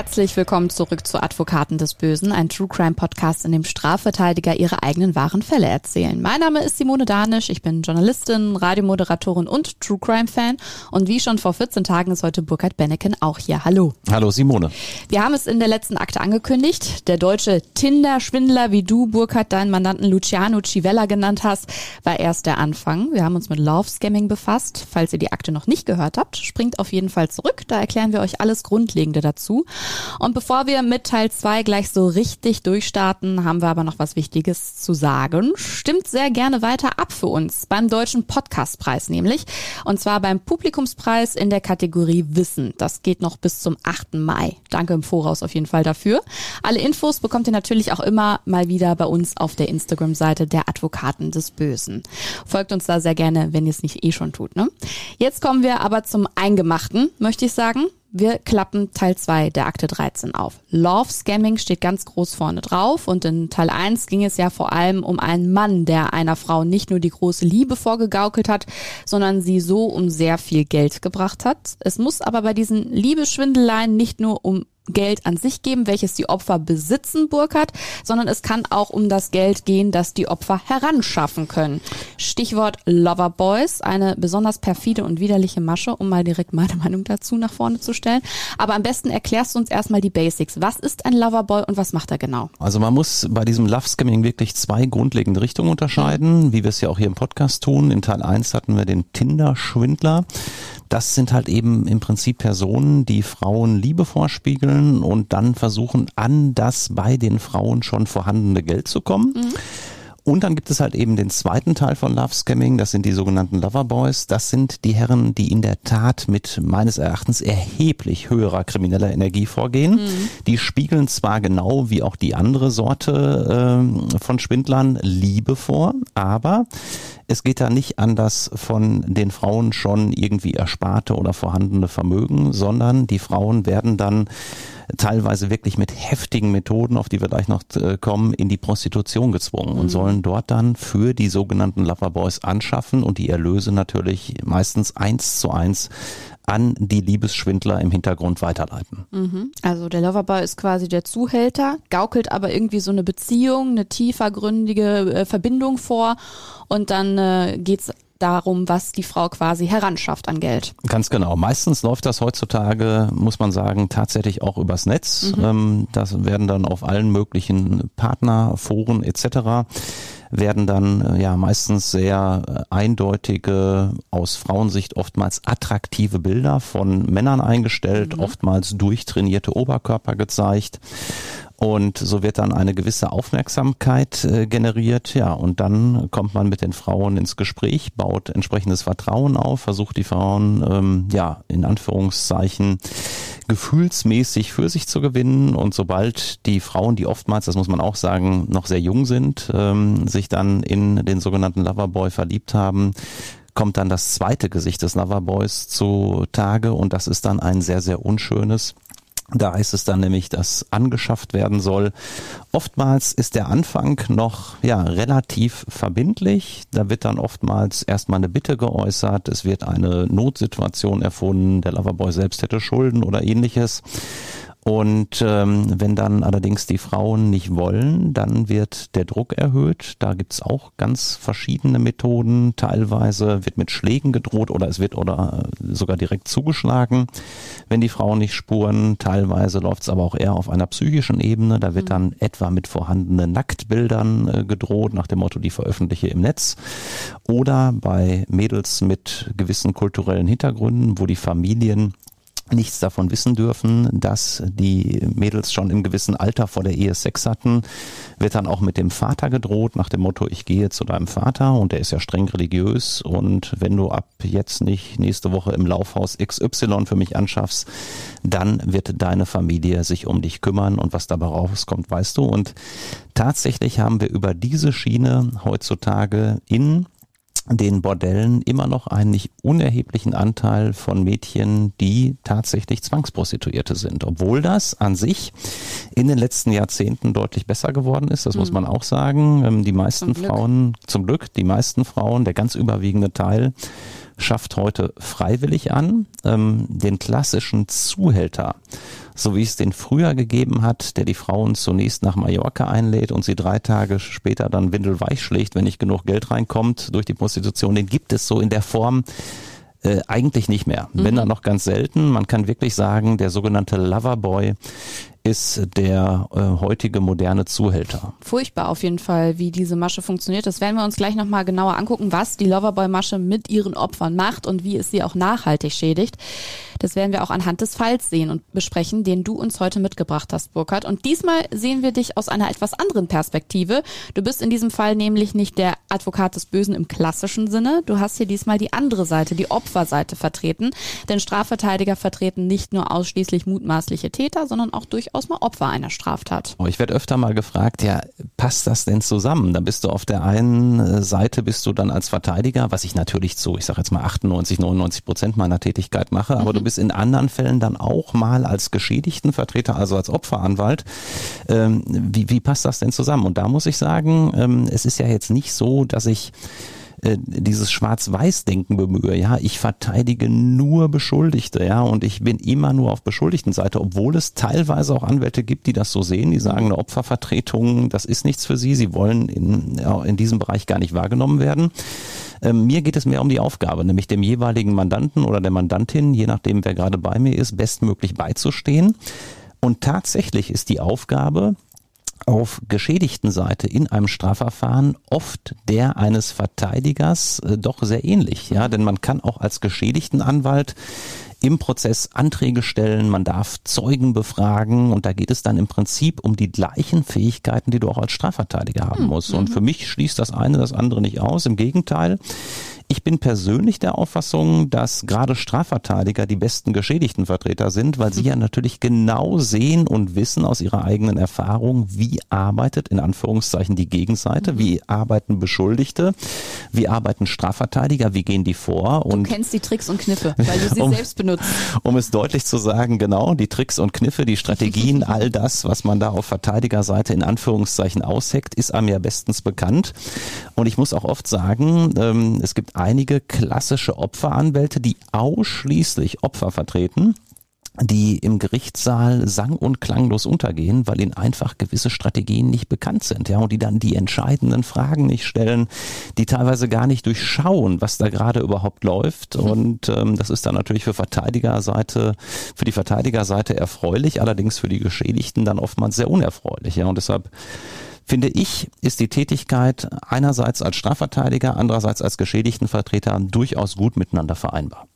Herzlich willkommen zurück zu Advokaten des Bösen, ein True Crime Podcast, in dem Strafverteidiger ihre eigenen wahren Fälle erzählen. Mein Name ist Simone Danisch, ich bin Journalistin, Radiomoderatorin und True Crime Fan. Und wie schon vor 14 Tagen ist heute Burkhard Benneken auch hier. Hallo. Hallo Simone. Wir haben es in der letzten Akte angekündigt. Der deutsche Tinder-Schwindler, wie du, Burkhard, deinen Mandanten Luciano Civella genannt hast, war erst der Anfang. Wir haben uns mit Love-Scamming befasst. Falls ihr die Akte noch nicht gehört habt, springt auf jeden Fall zurück. Da erklären wir euch alles Grundlegende dazu. Und bevor wir mit Teil 2 gleich so richtig durchstarten, haben wir aber noch was Wichtiges zu sagen. Stimmt sehr gerne weiter ab für uns beim Deutschen Podcastpreis nämlich. Und zwar beim Publikumspreis in der Kategorie Wissen. Das geht noch bis zum 8. Mai. Danke im Voraus auf jeden Fall dafür. Alle Infos bekommt ihr natürlich auch immer mal wieder bei uns auf der Instagram-Seite der Advokaten des Bösen. Folgt uns da sehr gerne, wenn ihr es nicht eh schon tut. Ne? Jetzt kommen wir aber zum Eingemachten, möchte ich sagen. Wir klappen Teil 2 der Akte 13 auf. Love Scamming steht ganz groß vorne drauf und in Teil 1 ging es ja vor allem um einen Mann, der einer Frau nicht nur die große Liebe vorgegaukelt hat, sondern sie so um sehr viel Geld gebracht hat. Es muss aber bei diesen Liebesschwindeleien nicht nur um Geld an sich geben, welches die Opfer besitzen, Burkhardt, sondern es kann auch um das Geld gehen, das die Opfer heranschaffen können. Stichwort Loverboys, eine besonders perfide und widerliche Masche, um mal direkt meine Meinung dazu nach vorne zu stellen. Aber am besten erklärst du uns erstmal die Basics. Was ist ein Loverboy und was macht er genau? Also man muss bei diesem Love Scamming wirklich zwei grundlegende Richtungen unterscheiden, wie wir es ja auch hier im Podcast tun. In Teil 1 hatten wir den Tinder-Schwindler. Das sind halt eben im Prinzip Personen, die Frauen Liebe vorspiegeln und dann versuchen, an das bei den Frauen schon vorhandene Geld zu kommen. Mhm. Und dann gibt es halt eben den zweiten Teil von Love Scamming, das sind die sogenannten Loverboys. Das sind die Herren, die in der Tat mit meines Erachtens erheblich höherer krimineller Energie vorgehen. Mhm. Die spiegeln zwar genau wie auch die andere Sorte äh, von Schwindlern Liebe vor, aber es geht da nicht an das von den Frauen schon irgendwie ersparte oder vorhandene Vermögen, sondern die Frauen werden dann teilweise wirklich mit heftigen Methoden, auf die wir gleich noch äh, kommen, in die Prostitution gezwungen und mhm. sollen dort dann für die sogenannten Loverboys anschaffen und die Erlöse natürlich meistens eins zu eins an die Liebesschwindler im Hintergrund weiterleiten. Mhm. Also der Loverboy ist quasi der Zuhälter, gaukelt aber irgendwie so eine Beziehung, eine tiefergründige äh, Verbindung vor und dann äh, geht's darum, was die Frau quasi heranschafft an Geld. Ganz genau. Meistens läuft das heutzutage, muss man sagen, tatsächlich auch übers Netz. Mhm. Ähm, das werden dann auf allen möglichen Partnerforen etc werden dann äh, ja meistens sehr äh, eindeutige, aus Frauensicht oftmals attraktive Bilder von Männern eingestellt, mhm. oftmals durchtrainierte Oberkörper gezeigt. Und so wird dann eine gewisse Aufmerksamkeit äh, generiert, ja, und dann kommt man mit den Frauen ins Gespräch, baut entsprechendes Vertrauen auf, versucht die Frauen, ähm, ja, in Anführungszeichen gefühlsmäßig für sich zu gewinnen. Und sobald die Frauen, die oftmals, das muss man auch sagen, noch sehr jung sind, ähm, sich dann in den sogenannten Loverboy verliebt haben, kommt dann das zweite Gesicht des Loverboys zu Tage und das ist dann ein sehr, sehr unschönes da heißt es dann nämlich, dass angeschafft werden soll. Oftmals ist der Anfang noch ja relativ verbindlich. Da wird dann oftmals erstmal eine Bitte geäußert. Es wird eine Notsituation erfunden. Der Loverboy selbst hätte Schulden oder ähnliches. Und ähm, wenn dann allerdings die Frauen nicht wollen, dann wird der Druck erhöht. Da gibt's auch ganz verschiedene Methoden. Teilweise wird mit Schlägen gedroht oder es wird oder sogar direkt zugeschlagen, wenn die Frauen nicht spuren. Teilweise läuft's aber auch eher auf einer psychischen Ebene. Da wird mhm. dann etwa mit vorhandenen Nacktbildern äh, gedroht, nach dem Motto, die veröffentliche im Netz. Oder bei Mädels mit gewissen kulturellen Hintergründen, wo die Familien nichts davon wissen dürfen, dass die Mädels schon im gewissen Alter vor der Ehe Sex hatten, wird dann auch mit dem Vater gedroht, nach dem Motto, ich gehe zu deinem Vater und der ist ja streng religiös und wenn du ab jetzt nicht nächste Woche im Laufhaus XY für mich anschaffst, dann wird deine Familie sich um dich kümmern und was dabei rauskommt, weißt du. Und tatsächlich haben wir über diese Schiene heutzutage in den Bordellen immer noch einen nicht unerheblichen Anteil von Mädchen, die tatsächlich Zwangsprostituierte sind. Obwohl das an sich in den letzten Jahrzehnten deutlich besser geworden ist, das mhm. muss man auch sagen. Ähm, die meisten zum Frauen, zum Glück, die meisten Frauen, der ganz überwiegende Teil, schafft heute freiwillig an. Ähm, den klassischen Zuhälter so wie es den früher gegeben hat, der die Frauen zunächst nach Mallorca einlädt und sie drei Tage später dann windelweich schlägt, wenn nicht genug Geld reinkommt durch die Prostitution, den gibt es so in der Form äh, eigentlich nicht mehr. Mhm. Wenn dann noch ganz selten. Man kann wirklich sagen, der sogenannte Loverboy ist der äh, heutige moderne Zuhälter. Furchtbar auf jeden Fall, wie diese Masche funktioniert. Das werden wir uns gleich nochmal genauer angucken, was die Loverboy-Masche mit ihren Opfern macht und wie es sie auch nachhaltig schädigt. Das werden wir auch anhand des Falls sehen und besprechen, den du uns heute mitgebracht hast, Burkhard. Und diesmal sehen wir dich aus einer etwas anderen Perspektive. Du bist in diesem Fall nämlich nicht der Advokat des Bösen im klassischen Sinne. Du hast hier diesmal die andere Seite, die Opferseite vertreten. Denn Strafverteidiger vertreten nicht nur ausschließlich mutmaßliche Täter, sondern auch durchaus mal Opfer einer Straftat. Oh, ich werde öfter mal gefragt, ja, passt das denn zusammen? Da bist du auf der einen äh, Seite bist du dann als Verteidiger, was ich natürlich zu, ich sage jetzt mal 98, 99 Prozent meiner Tätigkeit mache, aber mhm. du bist in anderen Fällen dann auch mal als Geschädigtenvertreter, also als Opferanwalt. Ähm, wie, wie passt das denn zusammen? Und da muss ich sagen, ähm, es ist ja jetzt nicht so, dass ich äh, dieses Schwarz-Weiß-Denken bemühe. Ja, ich verteidige nur Beschuldigte, ja, und ich bin immer nur auf Beschuldigtenseite, obwohl es teilweise auch Anwälte gibt, die das so sehen, die sagen, eine Opfervertretung, das ist nichts für sie, sie wollen in, in diesem Bereich gar nicht wahrgenommen werden. Ähm, mir geht es mehr um die Aufgabe, nämlich dem jeweiligen Mandanten oder der Mandantin, je nachdem wer gerade bei mir ist, bestmöglich beizustehen. Und tatsächlich ist die Aufgabe, auf geschädigten Seite in einem Strafverfahren oft der eines Verteidigers äh, doch sehr ähnlich, ja, denn man kann auch als geschädigten Anwalt im Prozess Anträge stellen, man darf Zeugen befragen und da geht es dann im Prinzip um die gleichen Fähigkeiten, die du auch als Strafverteidiger haben hm, musst. Und mhm. für mich schließt das eine das andere nicht aus. Im Gegenteil, ich bin persönlich der Auffassung, dass gerade Strafverteidiger die besten Geschädigtenvertreter sind, weil sie ja natürlich genau sehen und wissen aus ihrer eigenen Erfahrung, wie arbeitet in Anführungszeichen die Gegenseite, wie arbeiten Beschuldigte, wie arbeiten Strafverteidiger, wie gehen die vor. Und du kennst die Tricks und Kniffe, weil du sie um, selbst benutzt. Um es deutlich zu sagen, genau, die Tricks und Kniffe, die Strategien, all das, was man da auf Verteidigerseite in Anführungszeichen ausheckt, ist einem ja bestens bekannt. Und ich muss auch oft sagen, ähm, es gibt einige klassische Opferanwälte, die ausschließlich Opfer vertreten die im Gerichtssaal sang- und klanglos untergehen, weil ihnen einfach gewisse Strategien nicht bekannt sind, ja, und die dann die entscheidenden Fragen nicht stellen, die teilweise gar nicht durchschauen, was da gerade überhaupt läuft. Mhm. Und ähm, das ist dann natürlich für Verteidigerseite, für die Verteidigerseite erfreulich, allerdings für die Geschädigten dann oftmals sehr unerfreulich, ja. Und deshalb finde ich, ist die Tätigkeit einerseits als Strafverteidiger, andererseits als Geschädigtenvertreter durchaus gut miteinander vereinbar.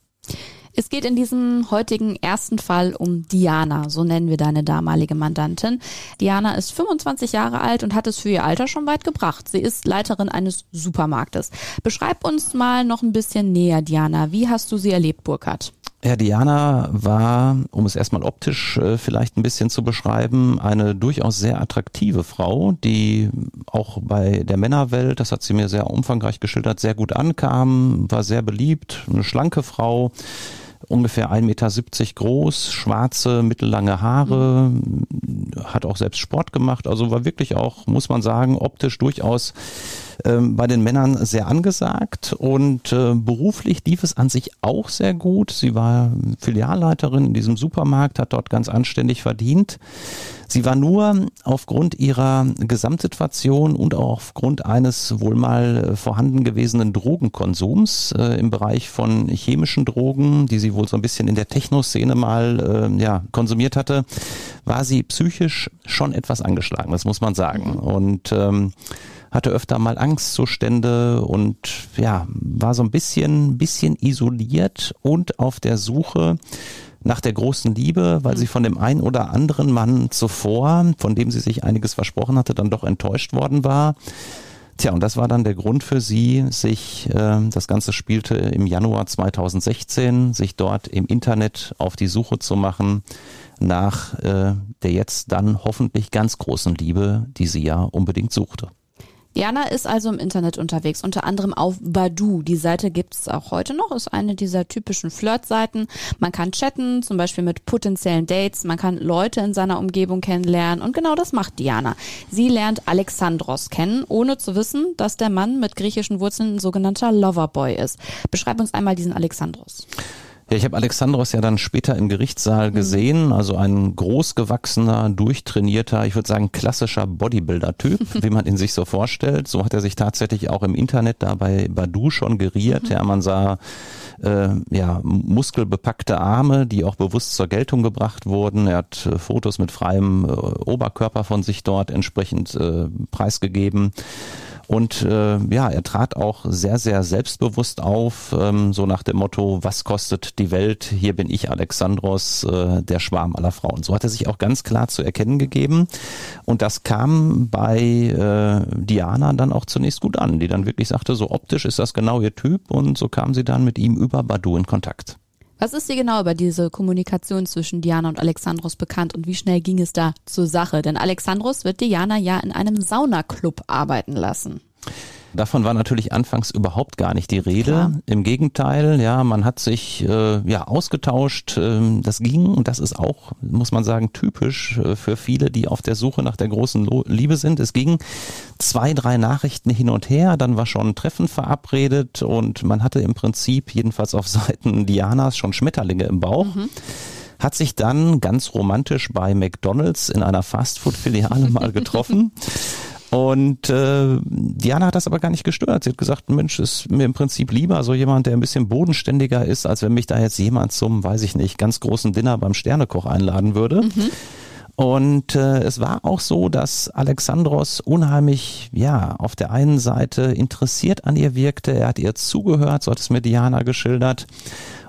Es geht in diesem heutigen ersten Fall um Diana, so nennen wir deine damalige Mandantin. Diana ist 25 Jahre alt und hat es für ihr Alter schon weit gebracht. Sie ist Leiterin eines Supermarktes. Beschreib uns mal noch ein bisschen näher, Diana. Wie hast du sie erlebt, Burkhard? Ja, Diana war, um es erstmal optisch äh, vielleicht ein bisschen zu beschreiben, eine durchaus sehr attraktive Frau, die auch bei der Männerwelt, das hat sie mir sehr umfangreich geschildert, sehr gut ankam, war sehr beliebt, eine schlanke Frau, ungefähr 1,70 Meter groß, schwarze, mittellange Haare, mhm. hat auch selbst Sport gemacht, also war wirklich auch, muss man sagen, optisch durchaus ähm, bei den Männern sehr angesagt und äh, beruflich lief es an sich auch sehr gut. Sie war Filialleiterin in diesem Supermarkt, hat dort ganz anständig verdient. Sie war nur aufgrund ihrer Gesamtsituation und auch aufgrund eines wohl mal äh, vorhanden gewesenen Drogenkonsums äh, im Bereich von chemischen Drogen, die sie wohl so ein bisschen in der Techno-Szene mal äh, ja, konsumiert hatte, war sie psychisch schon etwas angeschlagen, das muss man sagen. Und ähm, hatte öfter mal Angstzustände und ja, war so ein bisschen, bisschen isoliert und auf der Suche nach der großen Liebe, weil sie von dem einen oder anderen Mann zuvor, von dem sie sich einiges versprochen hatte, dann doch enttäuscht worden war. Tja, und das war dann der Grund für sie, sich, äh, das Ganze spielte im Januar 2016, sich dort im Internet auf die Suche zu machen nach äh, der jetzt dann hoffentlich ganz großen Liebe, die sie ja unbedingt suchte. Diana ist also im Internet unterwegs, unter anderem auf Badu. Die Seite gibt's auch heute noch, ist eine dieser typischen Flirt-Seiten. Man kann chatten, zum Beispiel mit potenziellen Dates, man kann Leute in seiner Umgebung kennenlernen und genau das macht Diana. Sie lernt Alexandros kennen, ohne zu wissen, dass der Mann mit griechischen Wurzeln ein sogenannter Loverboy ist. Beschreib uns einmal diesen Alexandros. Ja, ich habe Alexandros ja dann später im Gerichtssaal mhm. gesehen, also ein großgewachsener, durchtrainierter, ich würde sagen klassischer Bodybuilder-Typ, wie man ihn sich so vorstellt. So hat er sich tatsächlich auch im Internet da bei Badu schon geriert. Mhm. Ja, man sah äh, ja muskelbepackte Arme, die auch bewusst zur Geltung gebracht wurden. Er hat äh, Fotos mit freiem äh, Oberkörper von sich dort entsprechend äh, preisgegeben. Und äh, ja, er trat auch sehr, sehr selbstbewusst auf, ähm, so nach dem Motto, was kostet die Welt? Hier bin ich Alexandros, äh, der Schwarm aller Frauen. So hat er sich auch ganz klar zu erkennen gegeben. Und das kam bei äh, Diana dann auch zunächst gut an, die dann wirklich sagte, so optisch ist das genau ihr Typ. Und so kam sie dann mit ihm über Badu in Kontakt. Was ist dir genau über diese Kommunikation zwischen Diana und Alexandros bekannt und wie schnell ging es da zur Sache? Denn Alexandros wird Diana ja in einem Saunaclub arbeiten lassen. Davon war natürlich anfangs überhaupt gar nicht die Rede. Klar. Im Gegenteil, ja, man hat sich äh, ja ausgetauscht. Ähm, das ging und das ist auch, muss man sagen, typisch äh, für viele, die auf der Suche nach der großen Lo Liebe sind. Es ging zwei, drei Nachrichten hin und her, dann war schon ein Treffen verabredet und man hatte im Prinzip jedenfalls auf Seiten Dianas schon Schmetterlinge im Bauch. Mhm hat sich dann ganz romantisch bei McDonald's in einer Fastfood-Filiale mal getroffen Und äh, Diana hat das aber gar nicht gestört. Sie hat gesagt, Mensch, ist mir im Prinzip lieber so jemand, der ein bisschen bodenständiger ist, als wenn mich da jetzt jemand zum, weiß ich nicht, ganz großen Dinner beim Sternekoch einladen würde. Mhm. Und äh, es war auch so, dass Alexandros unheimlich, ja, auf der einen Seite interessiert an ihr wirkte. Er hat ihr zugehört, so hat es mir Diana geschildert.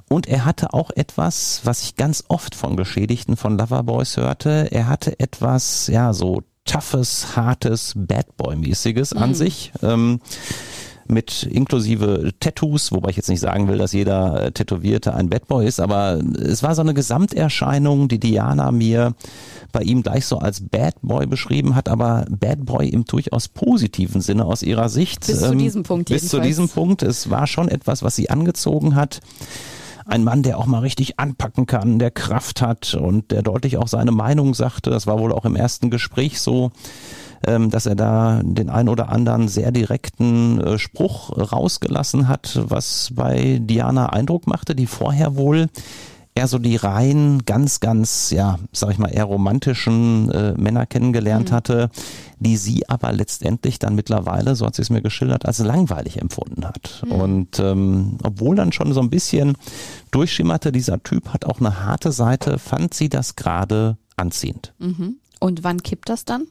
Und er hatte auch etwas, was ich ganz oft von Geschädigten von Loverboys hörte. Er hatte etwas, ja, so toughes, hartes, Bad Boy-mäßiges mhm. an sich. Ähm, mit inklusive Tattoos, wobei ich jetzt nicht sagen will, dass jeder äh, Tätowierte ein Bad Boy ist, aber es war so eine Gesamterscheinung, die Diana mir bei ihm gleich so als Bad Boy beschrieben hat, aber Bad Boy im durchaus positiven Sinne aus ihrer Sicht. Bis ähm, zu diesem Punkt. Bis jedenfalls. zu diesem Punkt. Es war schon etwas, was sie angezogen hat ein Mann, der auch mal richtig anpacken kann, der Kraft hat und der deutlich auch seine Meinung sagte. Das war wohl auch im ersten Gespräch so ähm, dass er da den ein oder anderen sehr direkten äh, Spruch rausgelassen hat, was bei Diana Eindruck machte, die vorher wohl eher so die rein ganz, ganz, ja, sag ich mal, eher romantischen äh, Männer kennengelernt mhm. hatte, die sie aber letztendlich dann mittlerweile, so hat sie es mir geschildert, als langweilig empfunden hat. Mhm. Und ähm, obwohl dann schon so ein bisschen durchschimmerte, dieser Typ hat auch eine harte Seite, fand sie das gerade anziehend. Mhm. Und wann kippt das dann?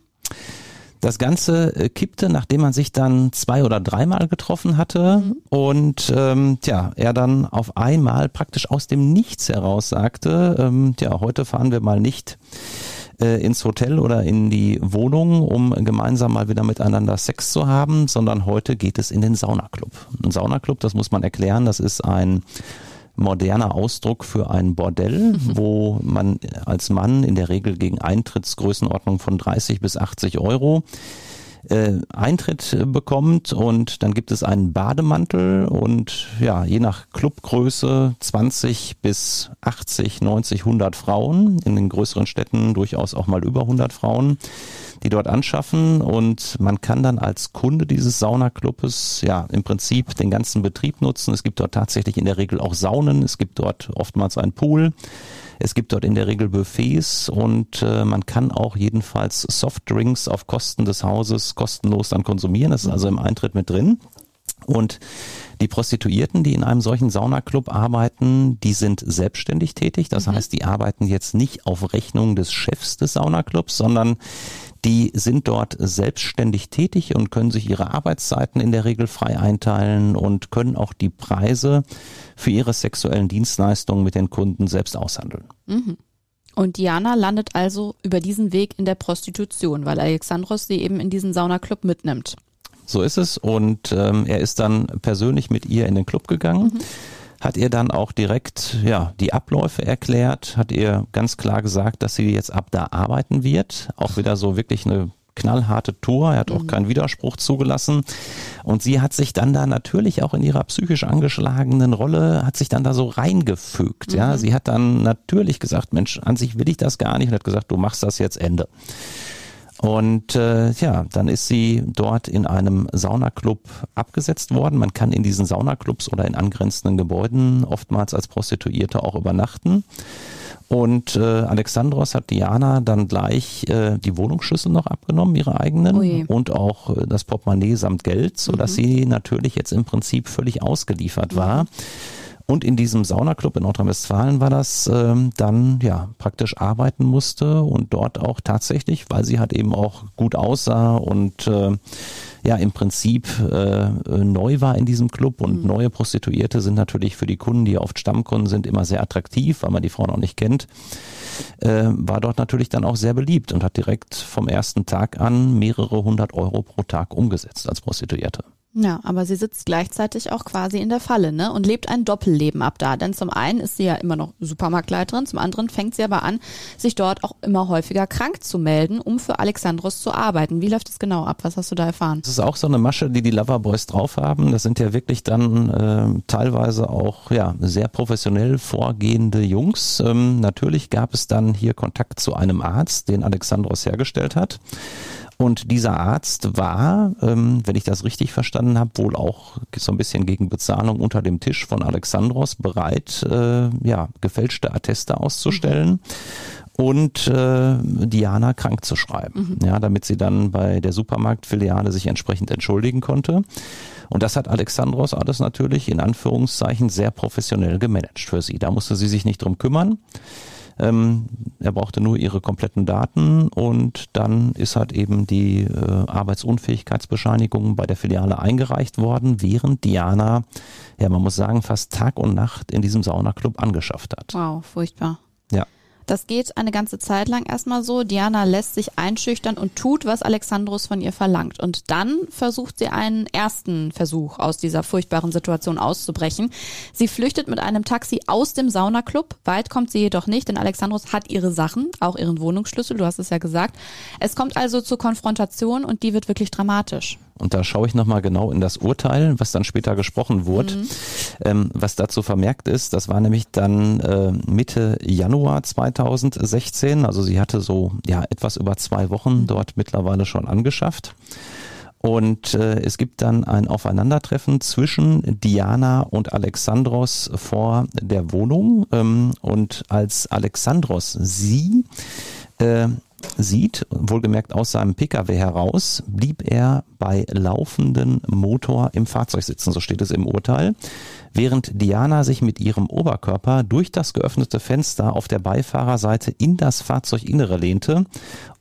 Das Ganze äh, kippte, nachdem man sich dann zwei oder dreimal getroffen hatte mhm. und ähm, tja, er dann auf einmal praktisch aus dem Nichts heraus sagte, ähm, tja, heute fahren wir mal nicht äh, ins Hotel oder in die Wohnung, um gemeinsam mal wieder miteinander Sex zu haben, sondern heute geht es in den Saunaclub. Ein Saunaclub, das muss man erklären, das ist ein moderner Ausdruck für ein Bordell, mhm. wo man als Mann in der Regel gegen Eintrittsgrößenordnung von 30 bis 80 Euro äh, Eintritt bekommt und dann gibt es einen Bademantel und ja, je nach Clubgröße 20 bis 80, 90, 100 Frauen, in den größeren Städten durchaus auch mal über 100 Frauen die dort anschaffen und man kann dann als Kunde dieses Saunaclubes ja im Prinzip den ganzen Betrieb nutzen. Es gibt dort tatsächlich in der Regel auch Saunen, es gibt dort oftmals einen Pool. Es gibt dort in der Regel Buffets und äh, man kann auch jedenfalls Softdrinks auf Kosten des Hauses kostenlos dann konsumieren. Das ist also im Eintritt mit drin. Und die Prostituierten, die in einem solchen Saunaclub arbeiten, die sind selbstständig tätig. Das mhm. heißt, die arbeiten jetzt nicht auf Rechnung des Chefs des Saunaclubs, sondern die sind dort selbstständig tätig und können sich ihre Arbeitszeiten in der Regel frei einteilen und können auch die Preise für ihre sexuellen Dienstleistungen mit den Kunden selbst aushandeln. Mhm. Und Diana landet also über diesen Weg in der Prostitution, weil Alexandros sie eben in diesen Saunaclub mitnimmt. So ist es. Und ähm, er ist dann persönlich mit ihr in den Club gegangen. Mhm hat ihr dann auch direkt ja, die Abläufe erklärt, hat ihr ganz klar gesagt, dass sie jetzt ab da arbeiten wird. Auch wieder so wirklich eine knallharte Tour. Er hat auch keinen Widerspruch zugelassen. Und sie hat sich dann da natürlich auch in ihrer psychisch angeschlagenen Rolle, hat sich dann da so reingefügt. Ja, sie hat dann natürlich gesagt, Mensch, an sich will ich das gar nicht und hat gesagt, du machst das jetzt Ende. Und äh, ja, dann ist sie dort in einem Saunaclub abgesetzt worden. Man kann in diesen Saunaclubs oder in angrenzenden Gebäuden oftmals als Prostituierte auch übernachten. Und äh, Alexandros hat Diana dann gleich äh, die Wohnungsschlüssel noch abgenommen, ihre eigenen, Ui. und auch äh, das Portemonnaie samt Geld, sodass sie natürlich jetzt im Prinzip völlig ausgeliefert war. Und in diesem Saunaclub in Nordrhein-Westfalen war das ähm, dann ja praktisch arbeiten musste und dort auch tatsächlich, weil sie halt eben auch gut aussah und äh, ja im Prinzip äh, neu war in diesem Club und neue Prostituierte sind natürlich für die Kunden, die oft Stammkunden sind, immer sehr attraktiv, weil man die Frau noch nicht kennt, äh, war dort natürlich dann auch sehr beliebt und hat direkt vom ersten Tag an mehrere hundert Euro pro Tag umgesetzt als Prostituierte. Ja, aber sie sitzt gleichzeitig auch quasi in der Falle, ne? Und lebt ein Doppelleben ab da. Denn zum einen ist sie ja immer noch Supermarktleiterin, zum anderen fängt sie aber an, sich dort auch immer häufiger krank zu melden, um für Alexandros zu arbeiten. Wie läuft es genau ab? Was hast du da erfahren? Das ist auch so eine Masche, die die Loverboys drauf haben. Das sind ja wirklich dann äh, teilweise auch ja sehr professionell vorgehende Jungs. Ähm, natürlich gab es dann hier Kontakt zu einem Arzt, den Alexandros hergestellt hat. Und dieser Arzt war, ähm, wenn ich das richtig verstanden habe, wohl auch so ein bisschen gegen Bezahlung unter dem Tisch von Alexandros bereit, äh, ja, gefälschte Atteste auszustellen und äh, Diana krank zu schreiben, ja, damit sie dann bei der Supermarktfiliale sich entsprechend entschuldigen konnte. Und das hat Alexandros alles natürlich in Anführungszeichen sehr professionell gemanagt für sie. Da musste sie sich nicht drum kümmern. Ähm, er brauchte nur ihre kompletten Daten und dann ist halt eben die äh, Arbeitsunfähigkeitsbescheinigung bei der Filiale eingereicht worden, während Diana, ja man muss sagen, fast Tag und Nacht in diesem Saunaclub angeschafft hat. Wow, furchtbar. Ja. Das geht eine ganze Zeit lang erstmal so. Diana lässt sich einschüchtern und tut, was Alexandros von ihr verlangt. Und dann versucht sie einen ersten Versuch, aus dieser furchtbaren Situation auszubrechen. Sie flüchtet mit einem Taxi aus dem Saunaclub. Weit kommt sie jedoch nicht, denn Alexandros hat ihre Sachen, auch ihren Wohnungsschlüssel, du hast es ja gesagt. Es kommt also zur Konfrontation und die wird wirklich dramatisch. Und da schaue ich nochmal genau in das Urteil, was dann später gesprochen wurde. Ähm, was dazu vermerkt ist, das war nämlich dann äh, Mitte Januar 2016. Also sie hatte so ja etwas über zwei Wochen dort mittlerweile schon angeschafft. Und äh, es gibt dann ein Aufeinandertreffen zwischen Diana und Alexandros vor der Wohnung. Ähm, und als Alexandros sie äh, sieht, wohlgemerkt aus seinem Pkw heraus, blieb er bei laufendem Motor im Fahrzeug sitzen, so steht es im Urteil, während Diana sich mit ihrem Oberkörper durch das geöffnete Fenster auf der Beifahrerseite in das Fahrzeuginnere lehnte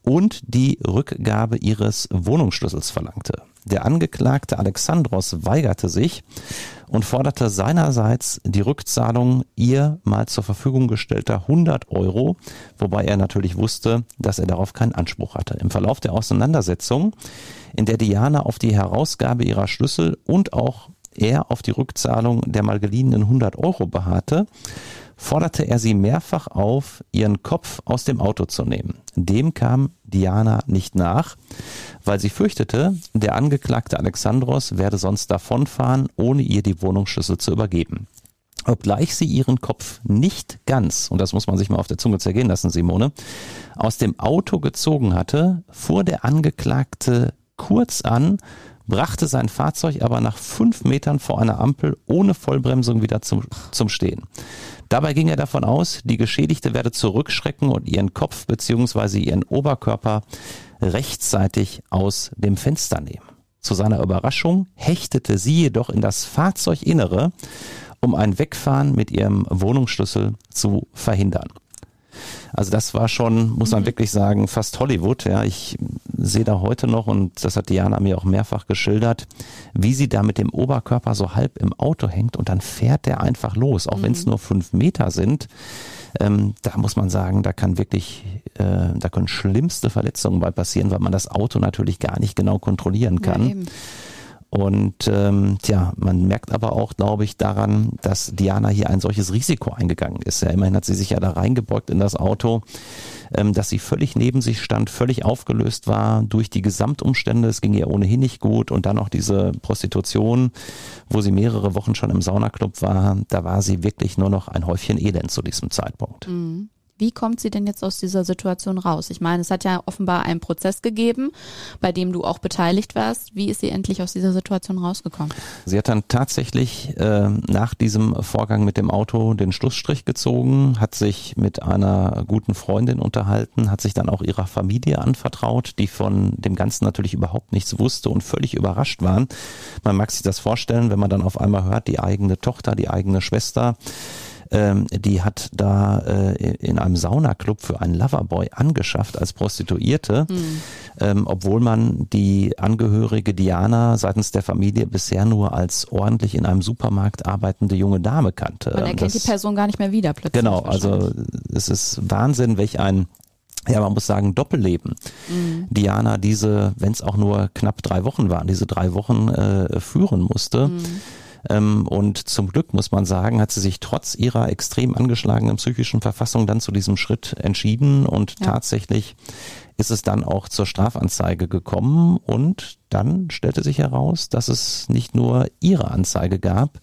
und die Rückgabe ihres Wohnungsschlüssels verlangte. Der Angeklagte Alexandros weigerte sich und forderte seinerseits die Rückzahlung ihr mal zur Verfügung gestellter 100 Euro, wobei er natürlich wusste, dass er darauf keinen Anspruch hatte. Im Verlauf der Auseinandersetzung, in der Diana auf die Herausgabe ihrer Schlüssel und auch er auf die Rückzahlung der mal geliehenen 100 Euro beharrte, forderte er sie mehrfach auf, ihren Kopf aus dem Auto zu nehmen. Dem kam Diana nicht nach, weil sie fürchtete, der Angeklagte Alexandros werde sonst davonfahren, ohne ihr die Wohnungsschlüssel zu übergeben. Obgleich sie ihren Kopf nicht ganz, und das muss man sich mal auf der Zunge zergehen lassen, Simone, aus dem Auto gezogen hatte, fuhr der Angeklagte kurz an, brachte sein Fahrzeug aber nach fünf Metern vor einer Ampel ohne Vollbremsung wieder zum, zum Stehen. Dabei ging er davon aus, die Geschädigte werde zurückschrecken und ihren Kopf bzw. ihren Oberkörper rechtzeitig aus dem Fenster nehmen. Zu seiner Überraschung hechtete sie jedoch in das Fahrzeuginnere, um ein Wegfahren mit ihrem Wohnungsschlüssel zu verhindern. Also das war schon, muss man wirklich sagen, fast Hollywood. Ja, ich sehe da heute noch und das hat Diana mir auch mehrfach geschildert, wie sie da mit dem Oberkörper so halb im Auto hängt und dann fährt der einfach los, auch wenn es nur fünf Meter sind. Ähm, da muss man sagen, da kann wirklich, äh, da können schlimmste Verletzungen bei passieren, weil man das Auto natürlich gar nicht genau kontrollieren kann. Ja. Und ähm, tja, man merkt aber auch, glaube ich, daran, dass Diana hier ein solches Risiko eingegangen ist. Ja, immerhin hat sie sich ja da reingebeugt in das Auto. ähm, dass sie völlig neben sich stand, völlig aufgelöst war durch die Gesamtumstände. Es ging ihr ohnehin nicht gut und dann noch diese Prostitution, wo sie mehrere Wochen schon im Saunaclub war. Da war sie wirklich nur noch ein Häufchen Elend zu diesem Zeitpunkt. Mhm. Wie kommt sie denn jetzt aus dieser Situation raus? Ich meine, es hat ja offenbar einen Prozess gegeben, bei dem du auch beteiligt warst. Wie ist sie endlich aus dieser Situation rausgekommen? Sie hat dann tatsächlich äh, nach diesem Vorgang mit dem Auto den Schlussstrich gezogen, hat sich mit einer guten Freundin unterhalten, hat sich dann auch ihrer Familie anvertraut, die von dem Ganzen natürlich überhaupt nichts wusste und völlig überrascht waren. Man mag sich das vorstellen, wenn man dann auf einmal hört, die eigene Tochter, die eigene Schwester, ähm, die hat da äh, in einem Saunaclub für einen Loverboy angeschafft als Prostituierte, mhm. ähm, obwohl man die Angehörige Diana seitens der Familie bisher nur als ordentlich in einem Supermarkt arbeitende junge Dame kannte. Man erkennt das, die Person gar nicht mehr wieder plötzlich. Genau, also es ist Wahnsinn, welch ein ja, man muss sagen, Doppelleben. Mhm. Diana diese, wenn es auch nur knapp drei Wochen waren, diese drei Wochen äh, führen musste. Mhm. Ähm, und zum Glück muss man sagen, hat sie sich trotz ihrer extrem angeschlagenen psychischen Verfassung dann zu diesem Schritt entschieden und ja. tatsächlich ist es dann auch zur Strafanzeige gekommen und dann stellte sich heraus, dass es nicht nur ihre Anzeige gab,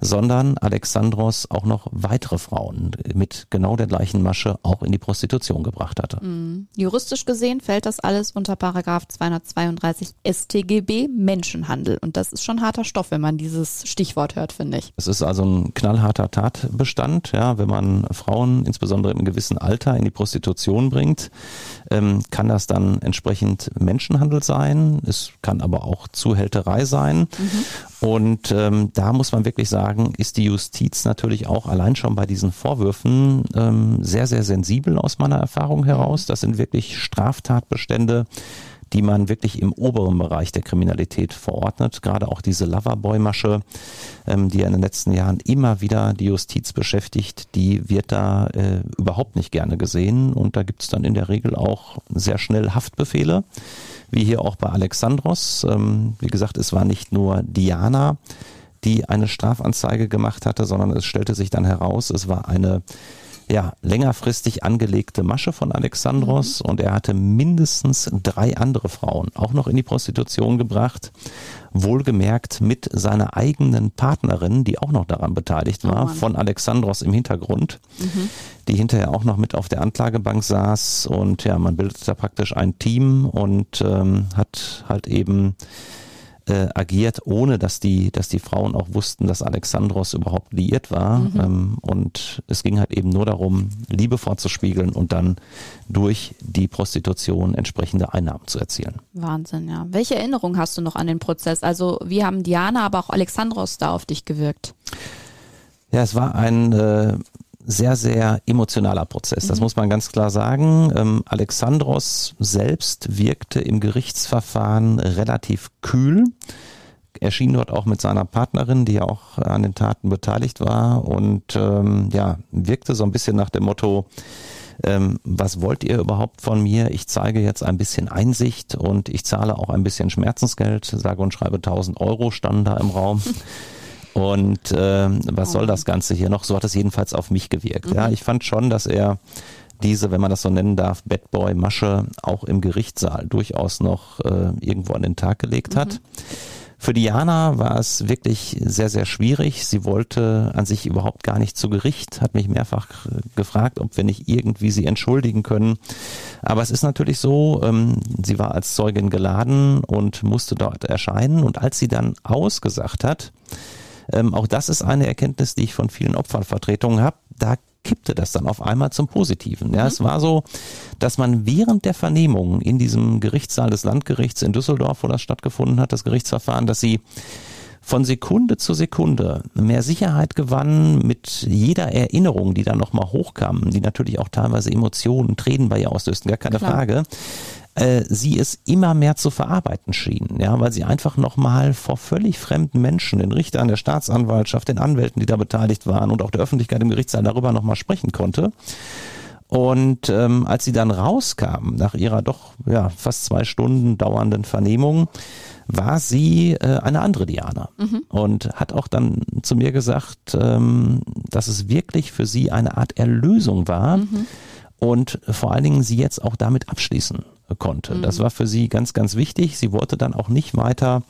sondern Alexandros auch noch weitere Frauen mit genau der gleichen Masche auch in die Prostitution gebracht hatte. Mhm. Juristisch gesehen fällt das alles unter Paragraph 232 StGB Menschenhandel und das ist schon harter Stoff, wenn man dieses Stichwort hört, finde ich. Es ist also ein knallharter Tatbestand, ja, wenn man Frauen insbesondere im gewissen Alter in die Prostitution bringt, ähm, kann das dann entsprechend Menschenhandel sein. Es kann aber auch Zuhälterei sein. Mhm. Und ähm, da muss man wirklich sagen, ist die Justiz natürlich auch allein schon bei diesen Vorwürfen ähm, sehr, sehr sensibel aus meiner Erfahrung heraus. Das sind wirklich Straftatbestände, die man wirklich im oberen Bereich der Kriminalität verordnet. Gerade auch diese Loverboy-Masche, ähm, die ja in den letzten Jahren immer wieder die Justiz beschäftigt, die wird da äh, überhaupt nicht gerne gesehen. Und da gibt es dann in der Regel auch sehr schnell Haftbefehle wie hier auch bei Alexandros. Ähm, wie gesagt, es war nicht nur Diana, die eine Strafanzeige gemacht hatte, sondern es stellte sich dann heraus, es war eine ja, längerfristig angelegte Masche von Alexandros mhm. und er hatte mindestens drei andere Frauen auch noch in die Prostitution gebracht. Wohlgemerkt mit seiner eigenen Partnerin, die auch noch daran beteiligt war, oh von Alexandros im Hintergrund, mhm. die hinterher auch noch mit auf der Anklagebank saß und ja, man bildet da praktisch ein Team und ähm, hat halt eben äh, agiert, ohne dass die, dass die Frauen auch wussten, dass Alexandros überhaupt liiert war. Mhm. Ähm, und es ging halt eben nur darum, Liebe vorzuspiegeln und dann durch die Prostitution entsprechende Einnahmen zu erzielen. Wahnsinn, ja. Welche Erinnerung hast du noch an den Prozess? Also wie haben Diana, aber auch Alexandros da auf dich gewirkt? Ja, es war ein äh, sehr, sehr emotionaler Prozess. Das mhm. muss man ganz klar sagen. Ähm, Alexandros selbst wirkte im Gerichtsverfahren relativ kühl. Er schien dort auch mit seiner Partnerin, die ja auch an den Taten beteiligt war und ähm, ja, wirkte so ein bisschen nach dem Motto, ähm, was wollt ihr überhaupt von mir? Ich zeige jetzt ein bisschen Einsicht und ich zahle auch ein bisschen Schmerzensgeld, sage und schreibe 1000 Euro, standen da im Raum. Und äh, was soll das Ganze hier noch? So hat es jedenfalls auf mich gewirkt. Mhm. Ja, ich fand schon, dass er diese, wenn man das so nennen darf, Bad Boy Masche auch im Gerichtssaal durchaus noch äh, irgendwo an den Tag gelegt hat. Mhm. Für Diana war es wirklich sehr, sehr schwierig. Sie wollte an sich überhaupt gar nicht zu Gericht, hat mich mehrfach gefragt, ob wir nicht irgendwie sie entschuldigen können. Aber es ist natürlich so, ähm, sie war als Zeugin geladen und musste dort erscheinen. Und als sie dann ausgesagt hat, ähm, auch das ist eine Erkenntnis, die ich von vielen Opfervertretungen habe. Da kippte das dann auf einmal zum Positiven. Ja, mhm. es war so, dass man während der Vernehmung in diesem Gerichtssaal des Landgerichts in Düsseldorf, wo das stattgefunden hat, das Gerichtsverfahren, dass sie von Sekunde zu Sekunde mehr Sicherheit gewann mit jeder Erinnerung, die dann nochmal hochkam, die natürlich auch teilweise Emotionen, Tränen bei ihr auslösten, gar keine Klar. Frage äh, sie es immer mehr zu verarbeiten schien, ja, weil sie einfach nochmal vor völlig fremden Menschen, den Richtern der Staatsanwaltschaft, den Anwälten, die da beteiligt waren und auch der Öffentlichkeit im Gerichtssaal darüber nochmal sprechen konnte. Und ähm, als sie dann rauskam, nach ihrer doch ja, fast zwei Stunden dauernden Vernehmung, war sie äh, eine andere Diana mhm. und hat auch dann zu mir gesagt, ähm, dass es wirklich für sie eine Art Erlösung war, mhm und vor allen Dingen sie jetzt auch damit abschließen konnte. Mhm. Das war für sie ganz, ganz wichtig. Sie wollte dann auch nicht weiter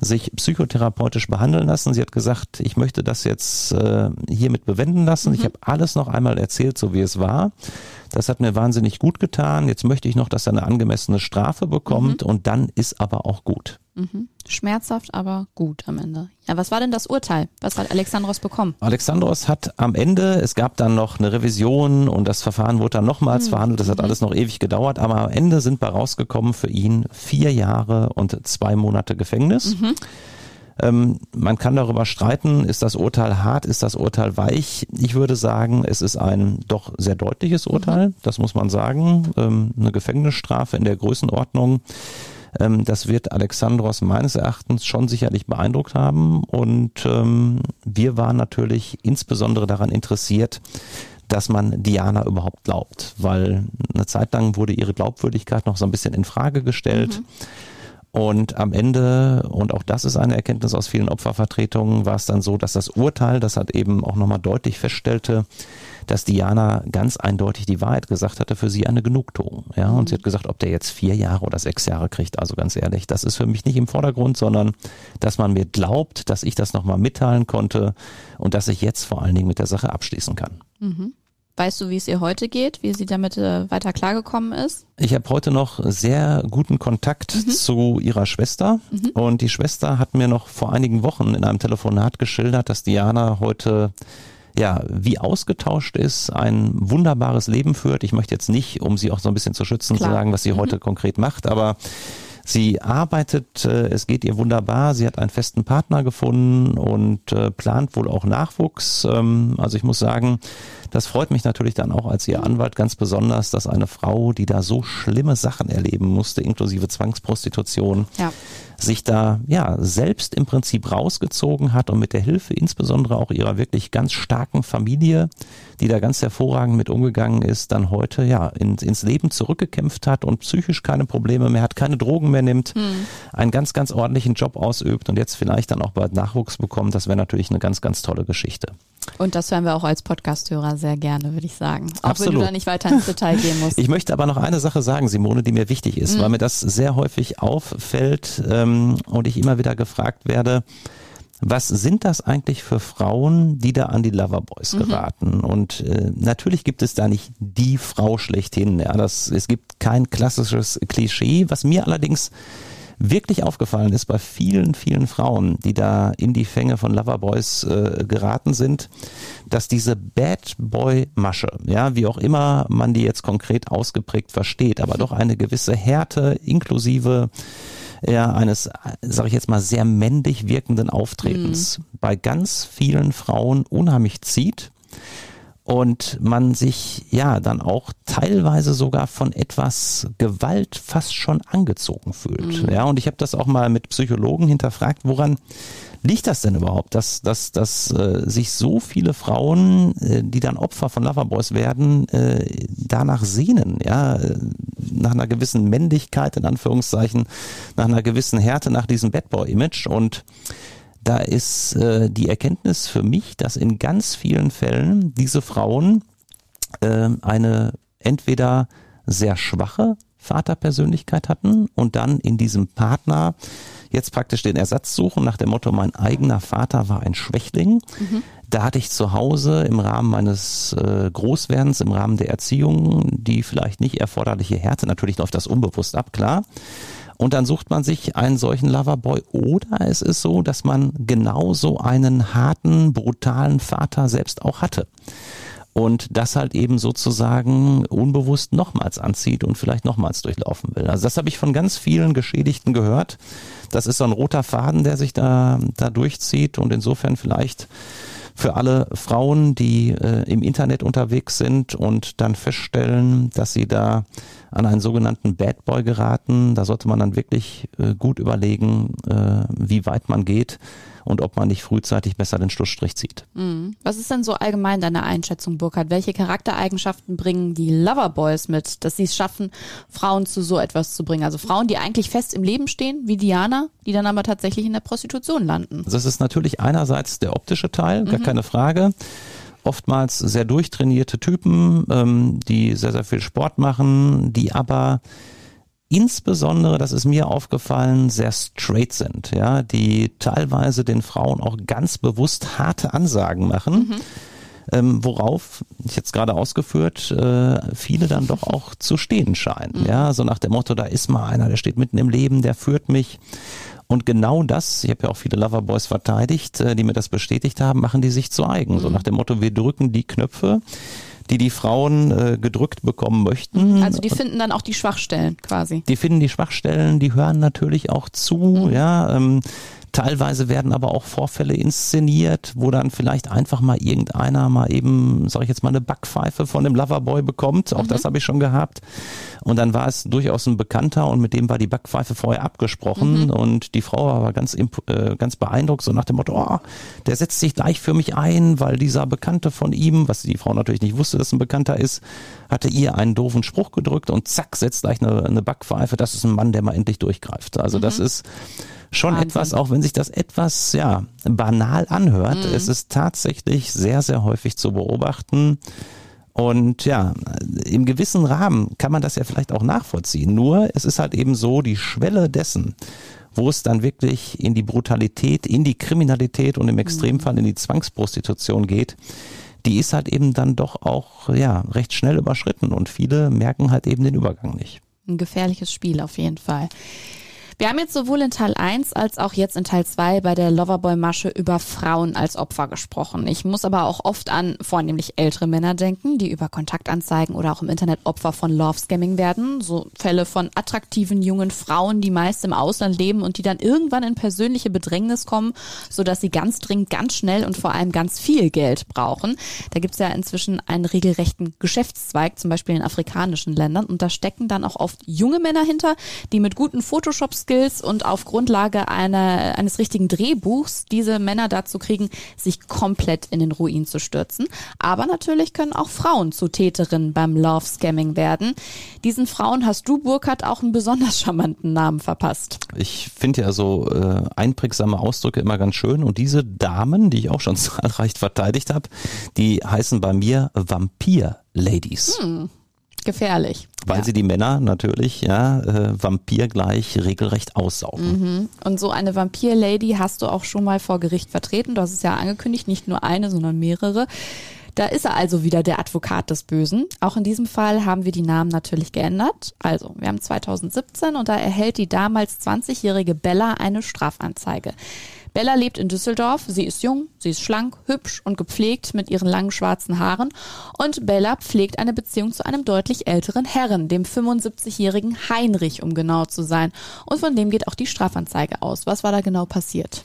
sich psychotherapeutisch behandeln lassen. Sie hat gesagt, ich möchte das jetzt äh, hiermit bewenden lassen. Mhm. Ich habe alles noch einmal erzählt, so wie es war. Das hat mir wahnsinnig gut getan. Jetzt möchte ich noch, dass er eine angemessene Strafe bekommt mhm. und dann ist aber auch gut. Mhm. Schmerzhaft, aber gut am Ende. Ja, was war denn das Urteil? Was hat Alexandros bekommen? Alexandros hat am Ende, es gab dann noch eine Revision und das Verfahren wurde dann nochmals mhm. verhandelt. Das hat mhm. alles noch ewig gedauert, aber am Ende sind bei rausgekommen für ihn vier Jahre und zwei Monate Gefängnis. Mhm. Ähm, man kann darüber streiten, ist das Urteil hart, ist das Urteil weich. Ich würde sagen, es ist ein doch sehr deutliches Urteil, mhm. das muss man sagen. Ähm, eine Gefängnisstrafe in der Größenordnung. Ähm, das wird Alexandros meines Erachtens schon sicherlich beeindruckt haben. Und ähm, wir waren natürlich insbesondere daran interessiert, dass man Diana überhaupt glaubt, weil eine Zeit lang wurde ihre Glaubwürdigkeit noch so ein bisschen in Frage gestellt. Mhm. Und am Ende, und auch das ist eine Erkenntnis aus vielen Opfervertretungen, war es dann so, dass das Urteil, das hat eben auch nochmal deutlich feststellte, dass Diana ganz eindeutig die Wahrheit gesagt hatte, für sie eine Genugtuung. Ja, und sie hat gesagt, ob der jetzt vier Jahre oder sechs Jahre kriegt, also ganz ehrlich, das ist für mich nicht im Vordergrund, sondern dass man mir glaubt, dass ich das nochmal mitteilen konnte und dass ich jetzt vor allen Dingen mit der Sache abschließen kann. Mhm. Weißt du, wie es ihr heute geht, wie sie damit äh, weiter klargekommen ist? Ich habe heute noch sehr guten Kontakt mhm. zu ihrer Schwester mhm. und die Schwester hat mir noch vor einigen Wochen in einem Telefonat geschildert, dass Diana heute ja, wie ausgetauscht ist, ein wunderbares Leben führt. Ich möchte jetzt nicht, um sie auch so ein bisschen zu schützen, Klar. zu sagen, was sie mhm. heute konkret macht, aber Sie arbeitet, äh, es geht ihr wunderbar, sie hat einen festen Partner gefunden und äh, plant wohl auch Nachwuchs. Ähm, also ich muss sagen, das freut mich natürlich dann auch als ihr Anwalt ganz besonders, dass eine Frau, die da so schlimme Sachen erleben musste, inklusive Zwangsprostitution, ja sich da ja selbst im Prinzip rausgezogen hat und mit der Hilfe insbesondere auch ihrer wirklich ganz starken Familie, die da ganz hervorragend mit umgegangen ist, dann heute ja ins, ins Leben zurückgekämpft hat und psychisch keine Probleme mehr hat, keine Drogen mehr nimmt, hm. einen ganz, ganz ordentlichen Job ausübt und jetzt vielleicht dann auch bald Nachwuchs bekommt, das wäre natürlich eine ganz, ganz tolle Geschichte. Und das hören wir auch als Podcasthörer sehr gerne, würde ich sagen. Auch Absolut. wenn du da nicht weiter ins Detail gehen musst. Ich möchte aber noch eine Sache sagen, Simone, die mir wichtig ist, mhm. weil mir das sehr häufig auffällt ähm, und ich immer wieder gefragt werde, was sind das eigentlich für Frauen, die da an die Loverboys mhm. geraten? Und äh, natürlich gibt es da nicht die Frau schlechthin. Ja, das, es gibt kein klassisches Klischee. Was mir allerdings wirklich aufgefallen ist bei vielen, vielen Frauen, die da in die Fänge von Loverboys äh, geraten sind, dass diese Bad Boy Masche, ja, wie auch immer man die jetzt konkret ausgeprägt versteht, aber doch eine gewisse Härte inklusive ja, eines, sage ich jetzt mal, sehr männlich wirkenden Auftretens mhm. bei ganz vielen Frauen unheimlich zieht und man sich ja dann auch teilweise sogar von etwas Gewalt fast schon angezogen fühlt. Mhm. Ja, und ich habe das auch mal mit Psychologen hinterfragt, woran liegt das denn überhaupt, dass, dass, dass äh, sich so viele Frauen, äh, die dann Opfer von Loverboys werden, äh, danach sehnen, ja, äh, nach einer gewissen Männlichkeit in Anführungszeichen, nach einer gewissen Härte, nach diesem Bad Boy Image und da ist äh, die Erkenntnis für mich, dass in ganz vielen Fällen diese Frauen äh, eine entweder sehr schwache Vaterpersönlichkeit hatten und dann in diesem Partner jetzt praktisch den Ersatz suchen nach dem Motto, mein eigener Vater war ein Schwächling. Mhm. Da hatte ich zu Hause im Rahmen meines äh, Großwerdens, im Rahmen der Erziehung, die vielleicht nicht erforderliche Härte, natürlich läuft das unbewusst ab, klar. Und dann sucht man sich einen solchen Loverboy oder es ist so, dass man genauso einen harten, brutalen Vater selbst auch hatte. Und das halt eben sozusagen unbewusst nochmals anzieht und vielleicht nochmals durchlaufen will. Also das habe ich von ganz vielen Geschädigten gehört. Das ist so ein roter Faden, der sich da, da durchzieht und insofern vielleicht für alle Frauen, die äh, im Internet unterwegs sind und dann feststellen, dass sie da an einen sogenannten Bad Boy geraten. Da sollte man dann wirklich äh, gut überlegen, äh, wie weit man geht und ob man nicht frühzeitig besser den Schlussstrich zieht. Mhm. Was ist denn so allgemein deine Einschätzung, Burkhard? Welche Charaktereigenschaften bringen die Loverboys mit, dass sie es schaffen, Frauen zu so etwas zu bringen? Also Frauen, die eigentlich fest im Leben stehen, wie Diana, die dann aber tatsächlich in der Prostitution landen. Das ist natürlich einerseits der optische Teil, gar mhm. keine Frage. oftmals sehr durchtrainierte Typen, ähm, die sehr, sehr viel Sport machen, die aber insbesondere, das ist mir aufgefallen, sehr straight sind, ja, die teilweise den Frauen auch ganz bewusst harte Ansagen machen. Mhm. Ähm, worauf, ich jetzt gerade ausgeführt, äh, viele dann doch auch zu stehen scheinen. Mhm. Ja, so nach dem Motto, da ist mal einer, der steht mitten im Leben, der führt mich. Und genau das, ich habe ja auch viele Loverboys verteidigt, äh, die mir das bestätigt haben, machen die sich zu eigen. Mhm. So nach dem Motto, wir drücken die Knöpfe, die die Frauen äh, gedrückt bekommen möchten. Also die finden dann auch die Schwachstellen quasi. Die finden die Schwachstellen, die hören natürlich auch zu, mhm. ja. Ähm, Teilweise werden aber auch Vorfälle inszeniert, wo dann vielleicht einfach mal irgendeiner mal eben, sag ich jetzt mal, eine Backpfeife von dem Loverboy bekommt. Auch mhm. das habe ich schon gehabt. Und dann war es durchaus ein Bekannter und mit dem war die Backpfeife vorher abgesprochen mhm. und die Frau war aber ganz, äh, ganz beeindruckt, so nach dem Motto, oh, der setzt sich gleich für mich ein, weil dieser Bekannte von ihm, was die Frau natürlich nicht wusste, dass ein Bekannter ist, hatte ihr einen doofen Spruch gedrückt und zack, setzt gleich eine, eine Backpfeife. Das ist ein Mann, der mal endlich durchgreift. Also mhm. das ist schon Wahnsinn. etwas, auch wenn sich das etwas ja banal anhört, mhm. es ist tatsächlich sehr, sehr häufig zu beobachten. Und ja, im gewissen Rahmen kann man das ja vielleicht auch nachvollziehen. Nur es ist halt eben so, die Schwelle dessen, wo es dann wirklich in die Brutalität, in die Kriminalität und im Extremfall mhm. in die Zwangsprostitution geht, die ist halt eben dann doch auch ja recht schnell überschritten und viele merken halt eben den Übergang nicht. Ein gefährliches Spiel auf jeden Fall. Wir haben jetzt sowohl in Teil 1 als auch jetzt in Teil 2 bei der Loverboy-Masche über Frauen als Opfer gesprochen. Ich muss aber auch oft an vornehmlich ältere Männer denken, die über Kontaktanzeigen oder auch im Internet Opfer von Love-Scamming werden. So Fälle von attraktiven jungen Frauen, die meist im Ausland leben und die dann irgendwann in persönliche Bedrängnis kommen, sodass sie ganz dringend, ganz schnell und vor allem ganz viel Geld brauchen. Da gibt's ja inzwischen einen regelrechten Geschäftszweig, zum Beispiel in afrikanischen Ländern. Und da stecken dann auch oft junge Männer hinter, die mit guten Photoshops Skills und auf Grundlage einer, eines richtigen Drehbuchs diese Männer dazu kriegen, sich komplett in den Ruin zu stürzen. Aber natürlich können auch Frauen zu Täterinnen beim Love Scamming werden. Diesen Frauen hast du, Burkhardt, auch einen besonders charmanten Namen verpasst. Ich finde ja so äh, einprägsame Ausdrücke immer ganz schön und diese Damen, die ich auch schon zahlreich verteidigt habe, die heißen bei mir Vampir-Ladies. Hm. Gefährlich. Weil ja. sie die Männer natürlich, ja, äh, Vampir gleich regelrecht aussaugen. Mhm. Und so eine Vampir-Lady hast du auch schon mal vor Gericht vertreten. Du hast es ja angekündigt, nicht nur eine, sondern mehrere. Da ist er also wieder der Advokat des Bösen. Auch in diesem Fall haben wir die Namen natürlich geändert. Also, wir haben 2017 und da erhält die damals 20-jährige Bella eine Strafanzeige. Bella lebt in Düsseldorf. Sie ist jung, sie ist schlank, hübsch und gepflegt mit ihren langen schwarzen Haaren. Und Bella pflegt eine Beziehung zu einem deutlich älteren Herren, dem 75-jährigen Heinrich, um genau zu sein. Und von dem geht auch die Strafanzeige aus. Was war da genau passiert?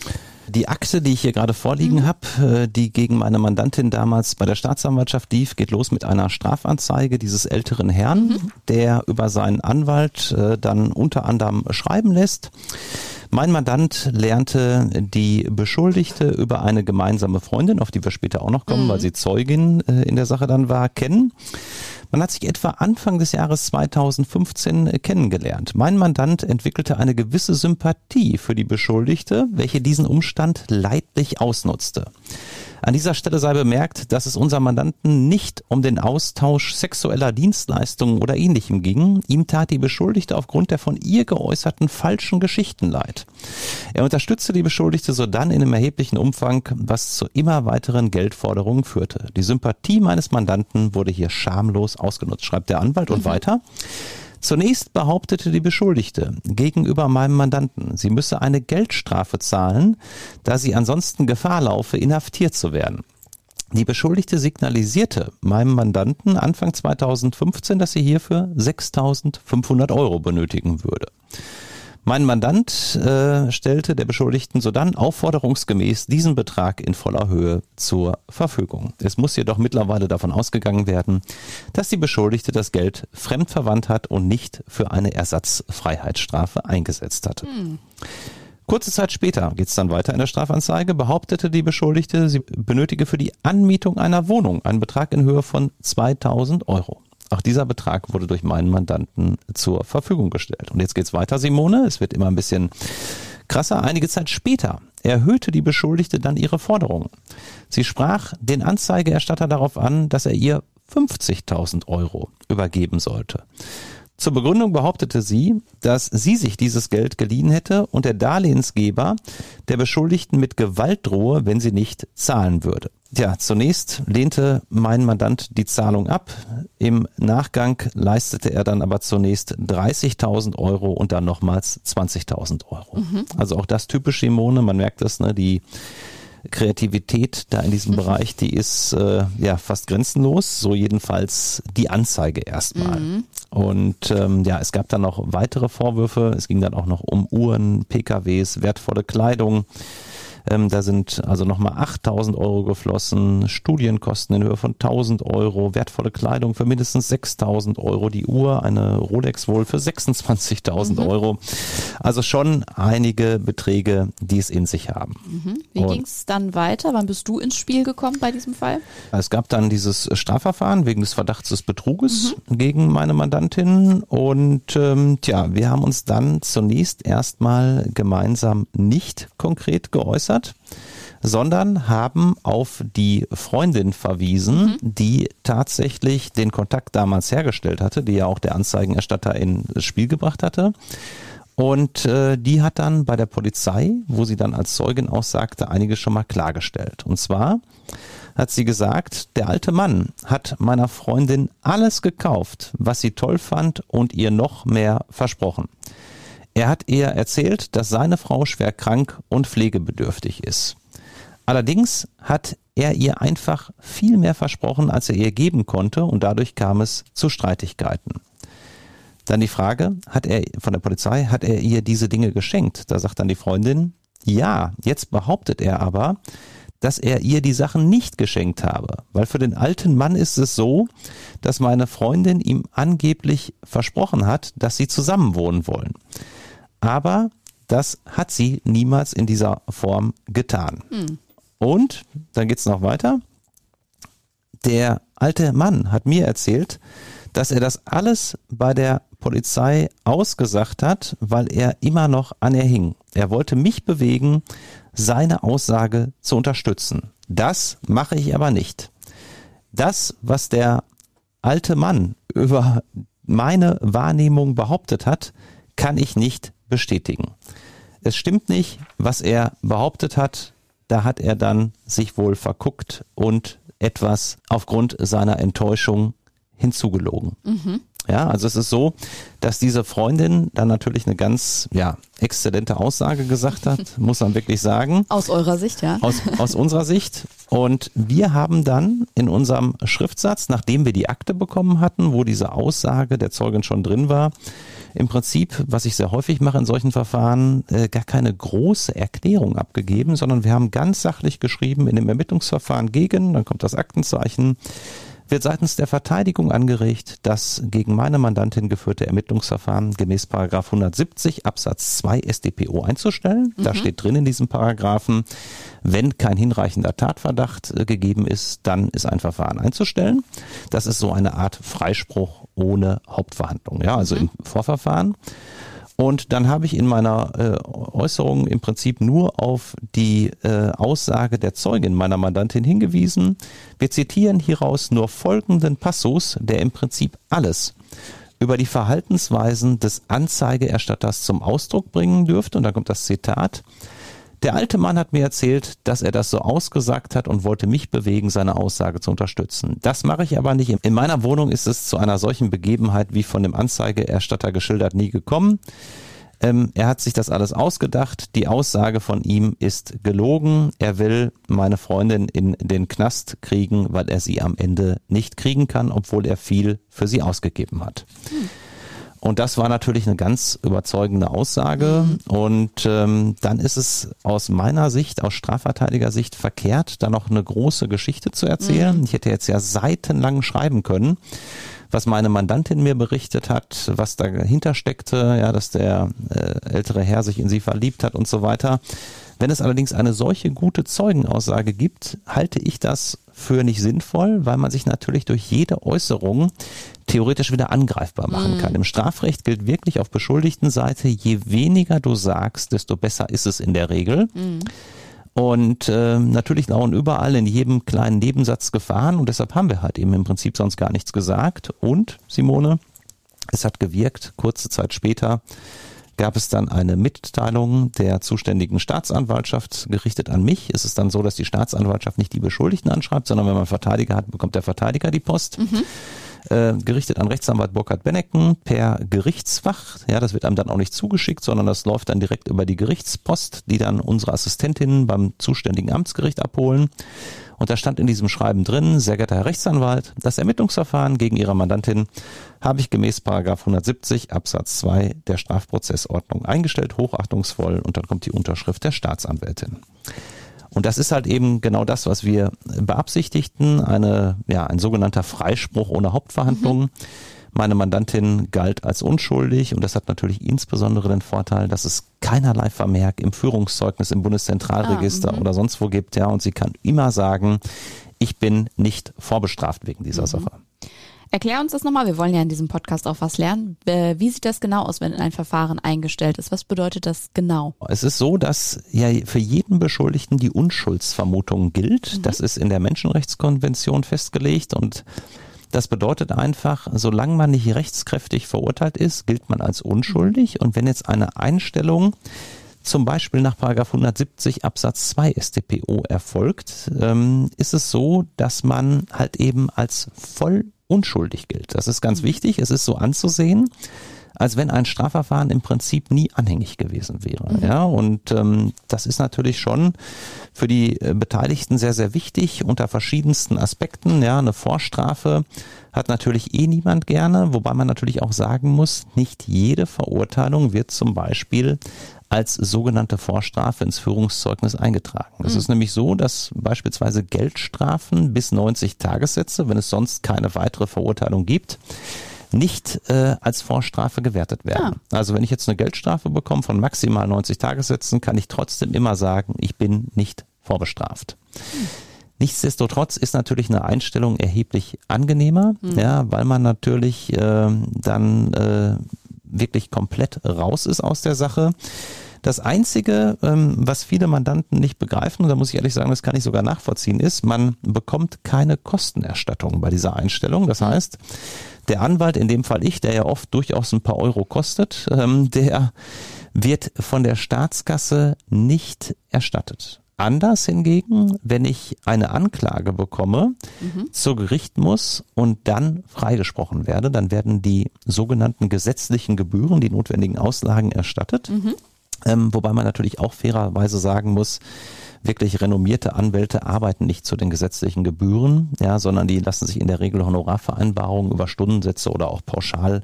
Die Akte, die ich hier gerade vorliegen mhm. habe, äh, die gegen meine Mandantin damals bei der Staatsanwaltschaft lief, geht los mit einer Strafanzeige dieses älteren Herrn, mhm. der über seinen Anwalt äh, dann unter anderem schreiben lässt. Mein Mandant lernte die Beschuldigte über eine gemeinsame Freundin, auf die wir später auch noch kommen, mhm. weil sie Zeugin äh, in der Sache dann war, kennen. Man hat sich etwa Anfang des Jahres 2015 äh, kennengelernt. Mein Mandant entwickelte eine gewisse Sympathie für die Beschuldigte, welche diesen Umstand leidlich ausnutzte. An dieser Stelle sei bemerkt, dass es unserem Mandanten nicht um den Austausch sexueller Dienstleistungen oder ähnlichem ging. Ihm tat die Beschuldigte aufgrund der von ihr geäußerten falschen Geschichten leid. Er unterstützte die Beschuldigte sodann in einem erheblichen Umfang, was zu immer weiteren Geldforderungen führte. Die Sympathie meines Mandanten wurde hier schamlos ausgenutzt, schreibt der Anwalt und mhm. weiter. Zunächst behauptete die Beschuldigte gegenüber meinem Mandanten, sie müsse eine Geldstrafe zahlen, da sie ansonsten Gefahr laufe, inhaftiert zu werden. Die Beschuldigte signalisierte meinem Mandanten Anfang 2015, dass sie hierfür 6.500 Euro benötigen würde. Mein Mandant äh, stellte der Beschuldigten sodann aufforderungsgemäß diesen Betrag in voller Höhe zur Verfügung. Es muss jedoch mittlerweile davon ausgegangen werden, dass die Beschuldigte das Geld fremdverwandt hat und nicht für eine Ersatzfreiheitsstrafe eingesetzt hatte. Hm. Kurze Zeit später geht es dann weiter in der Strafanzeige, behauptete die Beschuldigte, sie benötige für die Anmietung einer Wohnung einen Betrag in Höhe von 2000 Euro. Auch dieser Betrag wurde durch meinen Mandanten zur Verfügung gestellt. Und jetzt geht's weiter, Simone. Es wird immer ein bisschen Krasser, einige Zeit später erhöhte die Beschuldigte dann ihre Forderungen. Sie sprach den Anzeigeerstatter darauf an, dass er ihr 50.000 Euro übergeben sollte. Zur Begründung behauptete sie, dass sie sich dieses Geld geliehen hätte und der Darlehensgeber der Beschuldigten mit Gewalt drohe, wenn sie nicht zahlen würde. Ja, zunächst lehnte mein Mandant die Zahlung ab. Im Nachgang leistete er dann aber zunächst 30.000 Euro und dann nochmals 20.000 Euro. Mhm. Also auch das typisch Simone, man merkt es, ne, die Kreativität da in diesem mhm. Bereich, die ist äh, ja fast grenzenlos, so jedenfalls die Anzeige erstmal. Mhm. Und ähm, ja, es gab dann noch weitere Vorwürfe. Es ging dann auch noch um Uhren, PKWs, wertvolle Kleidung. Ähm, da sind also nochmal 8000 Euro geflossen, Studienkosten in Höhe von 1000 Euro, wertvolle Kleidung für mindestens 6000 Euro, die Uhr, eine Rolex wohl für 26.000 mhm. Euro. Also schon einige Beträge, die es in sich haben. Mhm. Wie ging es dann weiter? Wann bist du ins Spiel gekommen bei diesem Fall? Es gab dann dieses Strafverfahren wegen des Verdachts des Betruges mhm. gegen meine Mandantin und ähm, tja, wir haben uns dann zunächst erstmal gemeinsam nicht konkret geäußert geäußert, sondern haben auf die Freundin verwiesen, mhm. die tatsächlich den Kontakt damals hergestellt hatte, die ja auch der Anzeigenerstatter ins Spiel gebracht hatte. Und äh, die hat dann bei der Polizei, wo sie dann als Zeugin aussagte, einiges schon mal klargestellt. Und zwar hat sie gesagt, der alte Mann hat meiner Freundin alles gekauft, was sie toll fand und ihr noch mehr versprochen. Er hat ihr erzählt, dass seine Frau schwer krank und pflegebedürftig ist. Allerdings hat er ihr einfach viel mehr versprochen, als er ihr geben konnte und dadurch kam es zu Streitigkeiten. Dann die Frage, hat er von der Polizei, hat er ihr diese Dinge geschenkt? Da sagt dann die Freundin, ja, jetzt behauptet er aber, dass er ihr die Sachen nicht geschenkt habe, weil für den alten Mann ist es so, dass meine Freundin ihm angeblich versprochen hat, dass sie zusammenwohnen wollen aber das hat sie niemals in dieser Form getan. Hm. Und dann geht es noch weiter. Der alte Mann hat mir erzählt, dass er das alles bei der Polizei ausgesagt hat, weil er immer noch an ihr hing. Er wollte mich bewegen, seine Aussage zu unterstützen. Das mache ich aber nicht. Das, was der alte Mann über meine Wahrnehmung behauptet hat, kann ich nicht bestätigen. Es stimmt nicht, was er behauptet hat. Da hat er dann sich wohl verguckt und etwas aufgrund seiner Enttäuschung hinzugelogen. Mhm. Ja, also es ist so, dass diese Freundin dann natürlich eine ganz, ja, exzellente Aussage gesagt hat, muss man wirklich sagen. Aus eurer Sicht, ja. Aus, aus unserer Sicht. Und wir haben dann in unserem Schriftsatz, nachdem wir die Akte bekommen hatten, wo diese Aussage der Zeugin schon drin war, im Prinzip, was ich sehr häufig mache in solchen Verfahren, äh, gar keine große Erklärung abgegeben, sondern wir haben ganz sachlich geschrieben in dem Ermittlungsverfahren gegen, dann kommt das Aktenzeichen, wird seitens der Verteidigung angeregt, das gegen meine Mandantin geführte Ermittlungsverfahren gemäß Paragraph 170 Absatz 2 StPO einzustellen. Mhm. Da steht drin in diesem Paragraphen, wenn kein hinreichender Tatverdacht äh, gegeben ist, dann ist ein Verfahren einzustellen. Das ist so eine Art Freispruch ohne Hauptverhandlung, ja, also mhm. im Vorverfahren. Und dann habe ich in meiner äh, Äußerung im Prinzip nur auf die äh, Aussage der Zeugin meiner Mandantin hingewiesen. Wir zitieren hieraus nur folgenden Passus, der im Prinzip alles über die Verhaltensweisen des Anzeigeerstatters zum Ausdruck bringen dürfte. Und dann kommt das Zitat. Der alte Mann hat mir erzählt, dass er das so ausgesagt hat und wollte mich bewegen, seine Aussage zu unterstützen. Das mache ich aber nicht. In meiner Wohnung ist es zu einer solchen Begebenheit wie von dem Anzeigeerstatter geschildert nie gekommen. Ähm, er hat sich das alles ausgedacht. Die Aussage von ihm ist gelogen. Er will meine Freundin in den Knast kriegen, weil er sie am Ende nicht kriegen kann, obwohl er viel für sie ausgegeben hat. Hm. Und das war natürlich eine ganz überzeugende Aussage. Mhm. Und ähm, dann ist es aus meiner Sicht, aus Strafverteidiger-Sicht verkehrt, da noch eine große Geschichte zu erzählen. Mhm. Ich hätte jetzt ja seitenlang schreiben können was meine Mandantin mir berichtet hat, was dahinter steckte, ja, dass der äh, ältere Herr sich in sie verliebt hat und so weiter. Wenn es allerdings eine solche gute Zeugenaussage gibt, halte ich das für nicht sinnvoll, weil man sich natürlich durch jede Äußerung theoretisch wieder angreifbar machen kann. Im Strafrecht gilt wirklich auf Beschuldigtenseite, je weniger du sagst, desto besser ist es in der Regel. Und äh, natürlich lauern überall in jedem kleinen Nebensatz Gefahren und deshalb haben wir halt eben im Prinzip sonst gar nichts gesagt. Und, Simone, es hat gewirkt, kurze Zeit später gab es dann eine Mitteilung der zuständigen Staatsanwaltschaft gerichtet an mich. Es ist dann so, dass die Staatsanwaltschaft nicht die Beschuldigten anschreibt, sondern wenn man Verteidiger hat, bekommt der Verteidiger die Post. Äh, gerichtet an Rechtsanwalt Burkhard Bennecken per Gerichtsfach. Ja, das wird einem dann auch nicht zugeschickt, sondern das läuft dann direkt über die Gerichtspost, die dann unsere Assistentinnen beim zuständigen Amtsgericht abholen. Und da stand in diesem Schreiben drin, sehr geehrter Herr Rechtsanwalt, das Ermittlungsverfahren gegen Ihre Mandantin habe ich gemäß Paragraph 170 Absatz 2 der Strafprozessordnung eingestellt, hochachtungsvoll, und dann kommt die Unterschrift der Staatsanwältin. Und das ist halt eben genau das, was wir beabsichtigten, eine, ja, ein sogenannter Freispruch ohne Hauptverhandlungen. Meine Mandantin galt als unschuldig und das hat natürlich insbesondere den Vorteil, dass es keinerlei Vermerk im Führungszeugnis im Bundeszentralregister oder sonst wo gibt, ja, und sie kann immer sagen, ich bin nicht vorbestraft wegen dieser Sache. Erklär uns das nochmal. Wir wollen ja in diesem Podcast auch was lernen. Äh, Wie sieht das genau aus, wenn ein Verfahren eingestellt ist? Was bedeutet das genau? Es ist so, dass ja für jeden Beschuldigten die Unschuldsvermutung gilt. Das ist in der Menschenrechtskonvention festgelegt und das bedeutet einfach, solange man nicht rechtskräftig verurteilt ist, gilt man als unschuldig. Und wenn jetzt eine Einstellung zum Beispiel nach Paragraph 170 Absatz 2 StPO erfolgt, ähm, ist es so, dass man halt eben als voll unschuldig gilt. Das ist ganz wichtig. Es ist so anzusehen, als wenn ein Strafverfahren im Prinzip nie anhängig gewesen wäre. Ja, und ähm, das ist natürlich schon für die äh, Beteiligten sehr, sehr wichtig unter verschiedensten Aspekten. Ja, eine Vorstrafe hat natürlich eh niemand gerne, wobei man natürlich auch sagen muss, nicht jede Verurteilung wird zum Beispiel als sogenannte Vorstrafe ins Führungszeugnis eingetragen. Es ist nämlich so, dass beispielsweise Geldstrafen bis 90 Tagessätze, wenn es sonst keine weitere Verurteilung gibt, nicht äh, als Vorstrafe gewertet werden. Also wenn ich jetzt eine Geldstrafe bekomme von maximal 90 Tagessätzen, kann ich trotzdem immer sagen, ich bin nicht vorbestraft. Nichtsdestotrotz ist natürlich eine Einstellung erheblich angenehmer, ja, weil man natürlich äh, dann äh, wirklich komplett raus ist aus der Sache. Das Einzige, ähm, was viele Mandanten nicht begreifen, und da muss ich ehrlich sagen, das kann ich sogar nachvollziehen, ist, man bekommt keine Kostenerstattung bei dieser Einstellung. Das heißt, der Anwalt, in dem Fall ich, der ja oft durchaus ein paar Euro kostet, ähm, der wird von der Staatskasse nicht erstattet. Anders hingegen, wenn ich eine Anklage bekomme, zu Gericht muss und dann freigesprochen werde, dann werden die sogenannten gesetzlichen Gebühren, die notwendigen Auslagen erstattet. Ähm, wobei man natürlich auch fairerweise sagen muss, wirklich renommierte Anwälte arbeiten nicht zu den gesetzlichen Gebühren, ja, sondern die lassen sich in der Regel Honorarvereinbarungen über Stundensätze oder auch Pauschal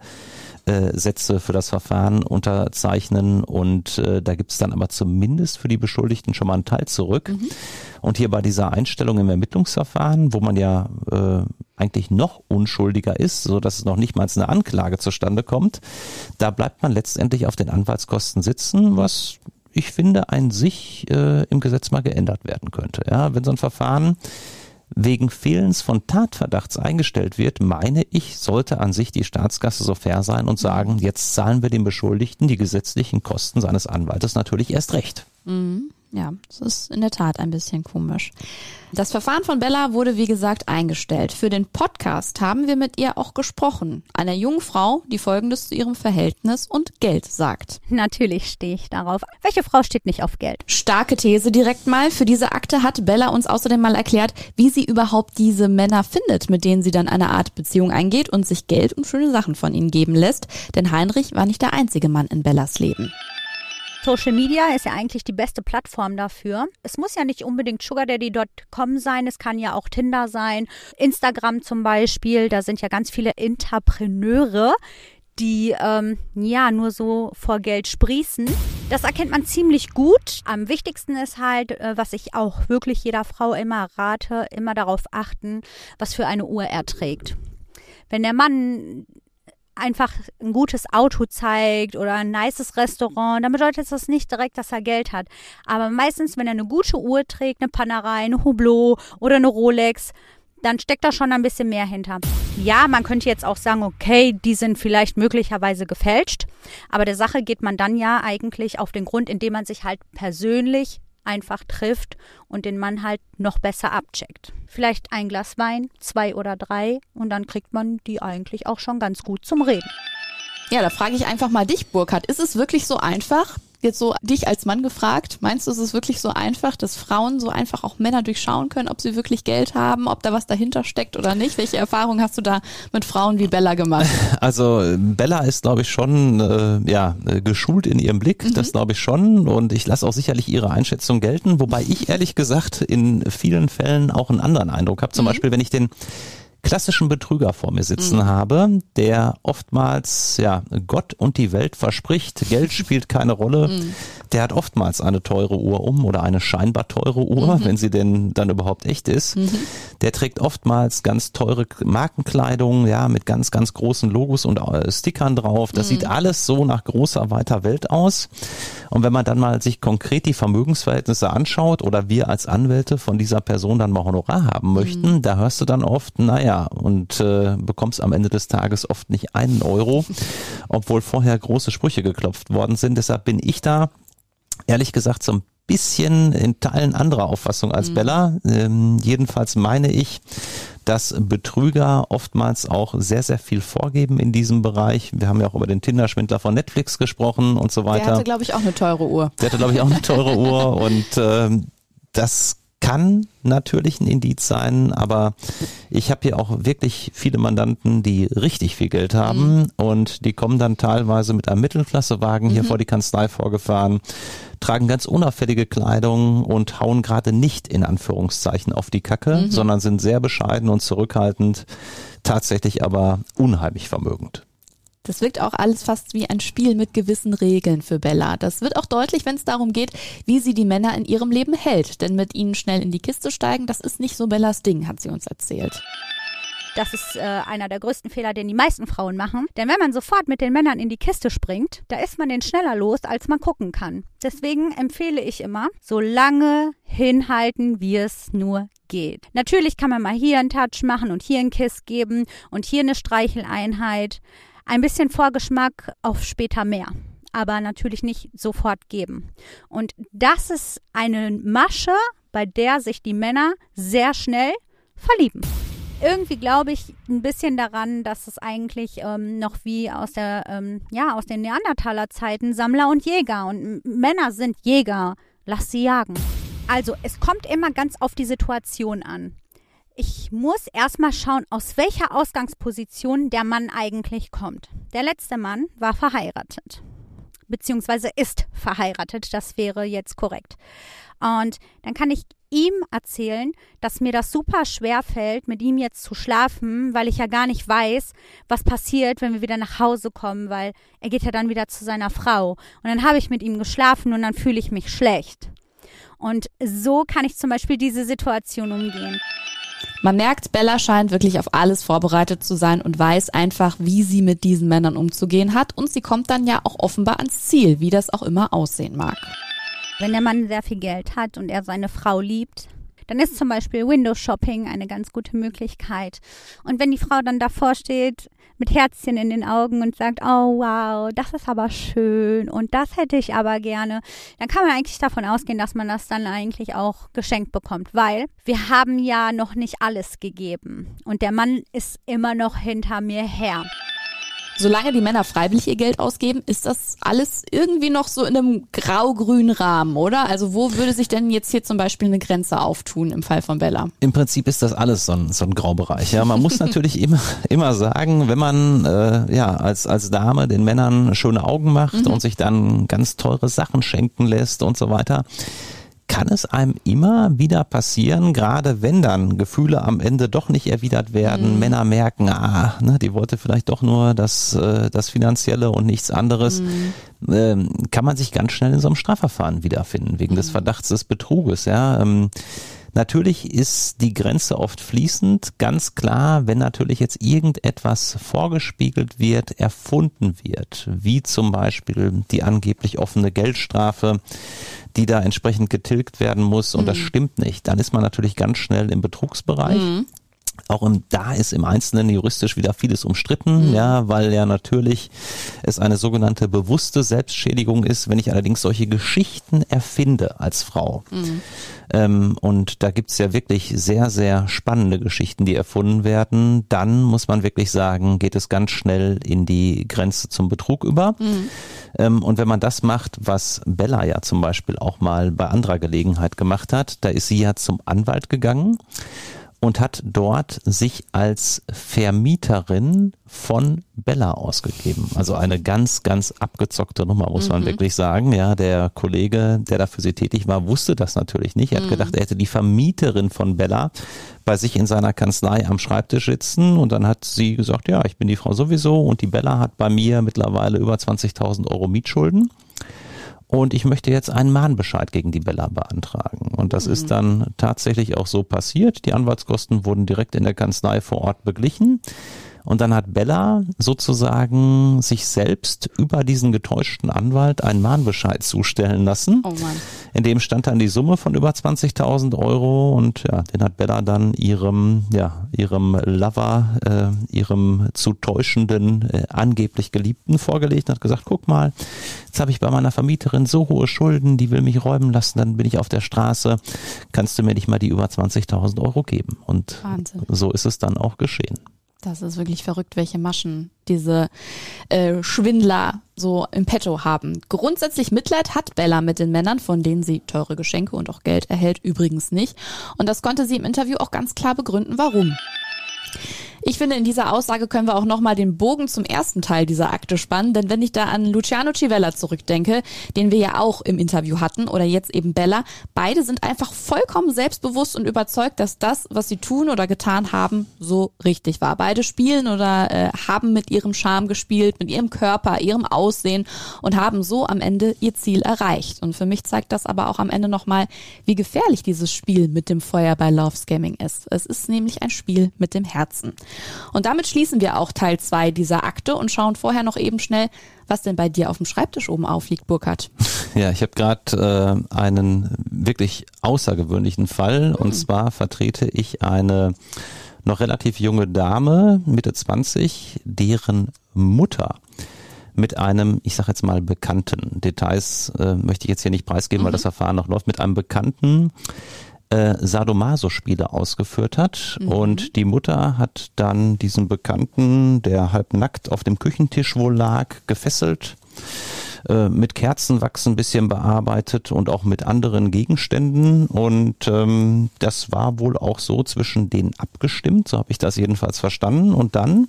äh, Sätze für das Verfahren unterzeichnen und äh, da gibt es dann aber zumindest für die Beschuldigten schon mal einen Teil zurück. Und hier bei dieser Einstellung im Ermittlungsverfahren, wo man ja äh, eigentlich noch unschuldiger ist, so dass es noch nicht mal eine Anklage zustande kommt, da bleibt man letztendlich auf den Anwaltskosten sitzen, was ich finde, ein sich äh, im Gesetz mal geändert werden könnte. Ja, wenn so ein Verfahren wegen Fehlens von Tatverdachts eingestellt wird, meine ich, sollte an sich die Staatskasse so fair sein und sagen, jetzt zahlen wir dem Beschuldigten die gesetzlichen Kosten seines Anwaltes natürlich erst recht. Ja, das ist in der Tat ein bisschen komisch. Das Verfahren von Bella wurde, wie gesagt, eingestellt. Für den Podcast haben wir mit ihr auch gesprochen. Einer jungen Frau, die Folgendes zu ihrem Verhältnis und Geld sagt. Natürlich stehe ich darauf. Welche Frau steht nicht auf Geld? Starke These direkt mal. Für diese Akte hat Bella uns außerdem mal erklärt, wie sie überhaupt diese Männer findet, mit denen sie dann eine Art Beziehung eingeht und sich Geld und schöne Sachen von ihnen geben lässt. Denn Heinrich war nicht der einzige Mann in Bellas Leben. Social Media ist ja eigentlich die beste Plattform dafür. Es muss ja nicht unbedingt sugardaddy.com sein, es kann ja auch Tinder sein, Instagram zum Beispiel. Da sind ja ganz viele Interpreneure, die ähm, ja nur so vor Geld sprießen. Das erkennt man ziemlich gut. Am wichtigsten ist halt, äh, was ich auch wirklich jeder Frau immer rate, immer darauf achten, was für eine Uhr er trägt. Wenn der Mann einfach ein gutes Auto zeigt oder ein nices Restaurant, dann bedeutet das nicht direkt, dass er Geld hat. Aber meistens, wenn er eine gute Uhr trägt, eine Panerei, eine Hublot oder eine Rolex, dann steckt da schon ein bisschen mehr hinter. Ja, man könnte jetzt auch sagen, okay, die sind vielleicht möglicherweise gefälscht, aber der Sache geht man dann ja eigentlich auf den Grund, indem man sich halt persönlich einfach trifft und den Mann halt noch besser abcheckt. Vielleicht ein Glas Wein, zwei oder drei und dann kriegt man die eigentlich auch schon ganz gut zum Reden. Ja, da frage ich einfach mal dich, Burkhard. Ist es wirklich so einfach, jetzt so dich als Mann gefragt, meinst du, ist es wirklich so einfach, dass Frauen so einfach auch Männer durchschauen können, ob sie wirklich Geld haben, ob da was dahinter steckt oder nicht? Welche Erfahrungen hast du da mit Frauen wie Bella gemacht? Also Bella ist, glaube ich, schon äh, ja geschult in ihrem Blick, mhm. das glaube ich schon und ich lasse auch sicherlich ihre Einschätzung gelten, wobei ich ehrlich gesagt in vielen Fällen auch einen anderen Eindruck habe. Zum mhm. Beispiel, wenn ich den klassischen Betrüger vor mir sitzen mhm. habe, der oftmals ja Gott und die Welt verspricht, Geld spielt keine Rolle. Mhm. Der hat oftmals eine teure Uhr um oder eine scheinbar teure Uhr, mhm. wenn sie denn dann überhaupt echt ist. Mhm. Der trägt oftmals ganz teure Markenkleidung, ja, mit ganz, ganz großen Logos und äh, Stickern drauf. Das sieht mhm. alles so nach großer, weiter Welt aus. Und wenn man dann mal sich konkret die Vermögensverhältnisse anschaut oder wir als Anwälte von dieser Person dann mal Honorar haben möchten, mhm. da hörst du dann oft, naja, und äh, bekommst am Ende des Tages oft nicht einen Euro, obwohl vorher große Sprüche geklopft worden sind. Deshalb bin ich da ehrlich gesagt so ein bisschen in Teilen anderer Auffassung als mhm. Bella. Ähm, jedenfalls meine ich, dass Betrüger oftmals auch sehr, sehr viel vorgeben in diesem Bereich. Wir haben ja auch über den Tinder-Schwindler von Netflix gesprochen und so weiter. Der hatte, glaube ich, auch eine teure Uhr. Der hatte, glaube ich, auch eine teure Uhr und ähm, das kann natürlich ein Indiz sein, aber ich habe hier auch wirklich viele Mandanten, die richtig viel Geld haben mhm. und die kommen dann teilweise mit einem Mittelklassewagen mhm. hier vor die Kanzlei vorgefahren, tragen ganz unauffällige Kleidung und hauen gerade nicht in Anführungszeichen auf die Kacke, mhm. sondern sind sehr bescheiden und zurückhaltend, tatsächlich aber unheimlich vermögend. Das wirkt auch alles fast wie ein Spiel mit gewissen Regeln für Bella. Das wird auch deutlich, wenn es darum geht, wie sie die Männer in ihrem Leben hält. Denn mit ihnen schnell in die Kiste steigen, das ist nicht so Bellas Ding, hat sie uns erzählt. Das ist äh, einer der größten Fehler, den die meisten Frauen machen. Denn wenn man sofort mit den Männern in die Kiste springt, da ist man den schneller los, als man gucken kann. Deswegen empfehle ich immer, so lange hinhalten, wie es nur geht. Natürlich kann man mal hier einen Touch machen und hier einen Kiss geben und hier eine Streicheleinheit ein bisschen Vorgeschmack auf später mehr aber natürlich nicht sofort geben. Und das ist eine Masche, bei der sich die Männer sehr schnell verlieben. Irgendwie glaube ich ein bisschen daran, dass es eigentlich ähm, noch wie aus der ähm, ja aus den Neandertaler Zeiten Sammler und Jäger und Männer sind Jäger. Lass sie jagen. Also es kommt immer ganz auf die Situation an ich muss erstmal schauen, aus welcher Ausgangsposition der Mann eigentlich kommt. Der letzte Mann war verheiratet. Beziehungsweise ist verheiratet, das wäre jetzt korrekt. Und dann kann ich ihm erzählen, dass mir das super schwer fällt, mit ihm jetzt zu schlafen, weil ich ja gar nicht weiß, was passiert, wenn wir wieder nach Hause kommen, weil er geht ja dann wieder zu seiner Frau. Und dann habe ich mit ihm geschlafen und dann fühle ich mich schlecht. Und so kann ich zum Beispiel diese Situation umgehen. Man merkt, Bella scheint wirklich auf alles vorbereitet zu sein und weiß einfach, wie sie mit diesen Männern umzugehen hat. Und sie kommt dann ja auch offenbar ans Ziel, wie das auch immer aussehen mag. Wenn der Mann sehr viel Geld hat und er seine Frau liebt, dann ist zum Beispiel Windows Shopping eine ganz gute Möglichkeit. Und wenn die Frau dann davor steht, mit Herzchen in den Augen und sagt, oh wow, das ist aber schön und das hätte ich aber gerne, dann kann man eigentlich davon ausgehen, dass man das dann eigentlich auch geschenkt bekommt, weil wir haben ja noch nicht alles gegeben und der Mann ist immer noch hinter mir her. Solange die Männer freiwillig ihr Geld ausgeben, ist das alles irgendwie noch so in einem grau-grünen Rahmen, oder? Also wo würde sich denn jetzt hier zum Beispiel eine Grenze auftun im Fall von Bella? Im Prinzip ist das alles so ein, so ein Graubereich. Ja, man muss natürlich immer, immer sagen, wenn man äh, ja als, als Dame den Männern schöne Augen macht mhm. und sich dann ganz teure Sachen schenken lässt und so weiter, kann es einem immer wieder passieren, gerade wenn dann Gefühle am Ende doch nicht erwidert werden, mhm. Männer merken, ah, ne, die wollte vielleicht doch nur das, äh, das Finanzielle und nichts anderes, mhm. ähm, kann man sich ganz schnell in so einem Strafverfahren wiederfinden, wegen mhm. des Verdachts des Betruges, ja. Ähm, Natürlich ist die Grenze oft fließend, ganz klar, wenn natürlich jetzt irgendetwas vorgespiegelt wird, erfunden wird, wie zum Beispiel die angeblich offene Geldstrafe, die da entsprechend getilgt werden muss und mhm. das stimmt nicht, dann ist man natürlich ganz schnell im Betrugsbereich. Mhm. Auch im, da ist im Einzelnen juristisch wieder vieles umstritten, mhm. ja, weil ja natürlich es eine sogenannte bewusste Selbstschädigung ist, wenn ich allerdings solche Geschichten erfinde als Frau. Mhm. Ähm, und da gibt's ja wirklich sehr, sehr spannende Geschichten, die erfunden werden. Dann muss man wirklich sagen, geht es ganz schnell in die Grenze zum Betrug über. Mhm. Ähm, und wenn man das macht, was Bella ja zum Beispiel auch mal bei anderer Gelegenheit gemacht hat, da ist sie ja zum Anwalt gegangen und hat dort sich als Vermieterin von Bella ausgegeben. Also eine ganz, ganz abgezockte Nummer, muss mhm. man wirklich sagen. Ja, der Kollege, der da für sie tätig war, wusste das natürlich nicht. Er hat mhm. gedacht, er hätte die Vermieterin von Bella bei sich in seiner Kanzlei am Schreibtisch sitzen und dann hat sie gesagt, ja, ich bin die Frau sowieso und die Bella hat bei mir mittlerweile über 20.000 Euro Mietschulden und ich möchte jetzt einen Mahnbescheid gegen die Bella beantragen. Und das mhm. ist dann tatsächlich auch so passiert. Die Anwaltskosten wurden direkt in der Kanzlei vor Ort beglichen. Und dann hat Bella sozusagen sich selbst über diesen getäuschten Anwalt einen Mahnbescheid zustellen lassen. Oh Mann. In dem stand dann die Summe von über 20.000 Euro und ja, den hat Bella dann ihrem, ja, ihrem Lover, äh, ihrem zu täuschenden, äh, angeblich Geliebten vorgelegt und hat gesagt, guck mal, jetzt habe ich bei meiner Vermieterin so hohe Schulden, die will mich räumen lassen, dann bin ich auf der Straße, kannst du mir nicht mal die über 20.000 Euro geben? Und Wahnsinn. so ist es dann auch geschehen. Das ist wirklich verrückt, welche Maschen diese äh, Schwindler so im Petto haben. Grundsätzlich Mitleid hat Bella mit den Männern, von denen sie teure Geschenke und auch Geld erhält, übrigens nicht. Und das konnte sie im Interview auch ganz klar begründen, warum. Ich finde, in dieser Aussage können wir auch nochmal den Bogen zum ersten Teil dieser Akte spannen, denn wenn ich da an Luciano Civella zurückdenke, den wir ja auch im Interview hatten, oder jetzt eben Bella, beide sind einfach vollkommen selbstbewusst und überzeugt, dass das, was sie tun oder getan haben, so richtig war. Beide spielen oder äh, haben mit ihrem Charme gespielt, mit ihrem Körper, ihrem Aussehen und haben so am Ende ihr Ziel erreicht. Und für mich zeigt das aber auch am Ende nochmal, wie gefährlich dieses Spiel mit dem Feuer bei Love Scamming ist. Es ist nämlich ein Spiel mit dem Herzen. Und damit schließen wir auch Teil 2 dieser Akte und schauen vorher noch eben schnell, was denn bei dir auf dem Schreibtisch oben aufliegt, Burkhard. Ja, ich habe gerade äh, einen wirklich außergewöhnlichen Fall. Und hm. zwar vertrete ich eine noch relativ junge Dame, Mitte 20, deren Mutter mit einem, ich sage jetzt mal Bekannten, Details äh, möchte ich jetzt hier nicht preisgeben, mhm. weil das Verfahren noch läuft, mit einem Bekannten äh, Sadomaso-Spiele ausgeführt hat. Mhm. Und die Mutter hat dann diesen Bekannten, der halb nackt auf dem Küchentisch wohl lag, gefesselt äh, mit Kerzenwachs ein bisschen bearbeitet und auch mit anderen Gegenständen. Und ähm, das war wohl auch so zwischen denen abgestimmt, so habe ich das jedenfalls verstanden. Und dann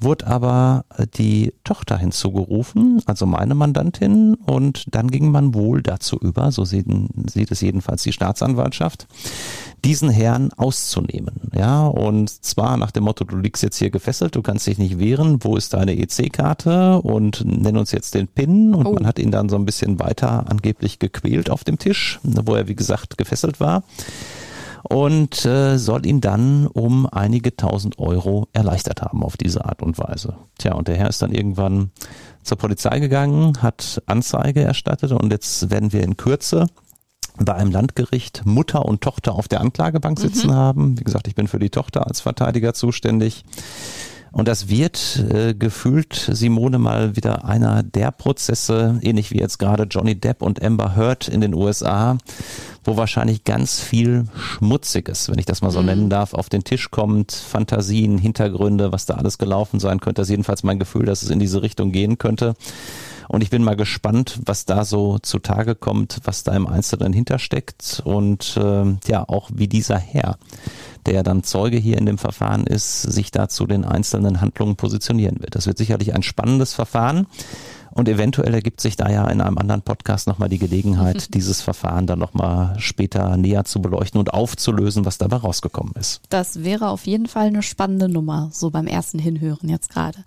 wurde aber äh, die Tochter hinzugerufen, also meine Mandantin, und dann ging man wohl dazu über, so sieht, sieht es jedenfalls die Staatsanwaltschaft, diesen Herrn auszunehmen. Ja, und zwar nach dem Motto, du liegst jetzt hier gefesselt, du kannst dich nicht wehren, wo ist deine EC-Karte und nenn uns jetzt den PIN und oh. man hat ihn dann so ein bisschen weiter angeblich gequält auf dem Tisch, wo er wie gesagt gefesselt war und äh, soll ihn dann um einige tausend Euro erleichtert haben auf diese Art und Weise. Tja, und der Herr ist dann irgendwann zur Polizei gegangen, hat Anzeige erstattet und jetzt werden wir in Kürze bei einem Landgericht Mutter und Tochter auf der Anklagebank sitzen mhm. haben. Wie gesagt, ich bin für die Tochter als Verteidiger zuständig. Und das wird äh, gefühlt, Simone, mal wieder einer der Prozesse, ähnlich wie jetzt gerade Johnny Depp und Amber Heard in den USA, wo wahrscheinlich ganz viel Schmutziges, wenn ich das mal so mhm. nennen darf, auf den Tisch kommt, Fantasien, Hintergründe, was da alles gelaufen sein könnte. Das ist jedenfalls mein Gefühl, dass es in diese Richtung gehen könnte. Und ich bin mal gespannt, was da so zutage kommt, was da im Einzelnen hintersteckt und äh, ja, auch wie dieser Herr der dann Zeuge hier in dem Verfahren ist, sich da zu den einzelnen Handlungen positionieren wird. Das wird sicherlich ein spannendes Verfahren. Und eventuell ergibt sich da ja in einem anderen Podcast nochmal die Gelegenheit, dieses Verfahren dann nochmal später näher zu beleuchten und aufzulösen, was dabei rausgekommen ist. Das wäre auf jeden Fall eine spannende Nummer, so beim ersten Hinhören jetzt gerade.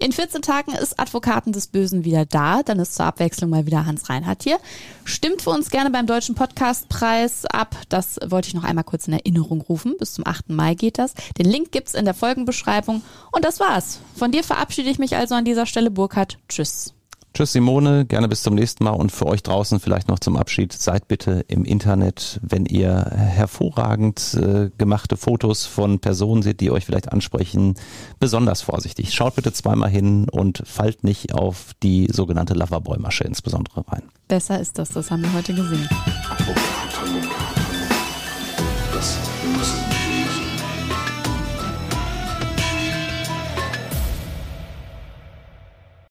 In 14 Tagen ist Advokaten des Bösen wieder da. Dann ist zur Abwechslung mal wieder Hans Reinhardt hier. Stimmt für uns gerne beim Deutschen Podcastpreis ab. Das wollte ich noch einmal kurz in Erinnerung rufen. Bis zum 8. Mai geht das. Den Link gibt's in der Folgenbeschreibung. Und das war's. Von dir verabschiede ich mich also an dieser Stelle, Burkhard. Tschüss. Tschüss Simone, gerne bis zum nächsten Mal und für euch draußen vielleicht noch zum Abschied, seid bitte im Internet, wenn ihr hervorragend äh, gemachte Fotos von Personen seht, die euch vielleicht ansprechen, besonders vorsichtig. Schaut bitte zweimal hin und fallt nicht auf die sogenannte Loverboy-Masche insbesondere rein. Besser ist das, das haben wir heute gesehen.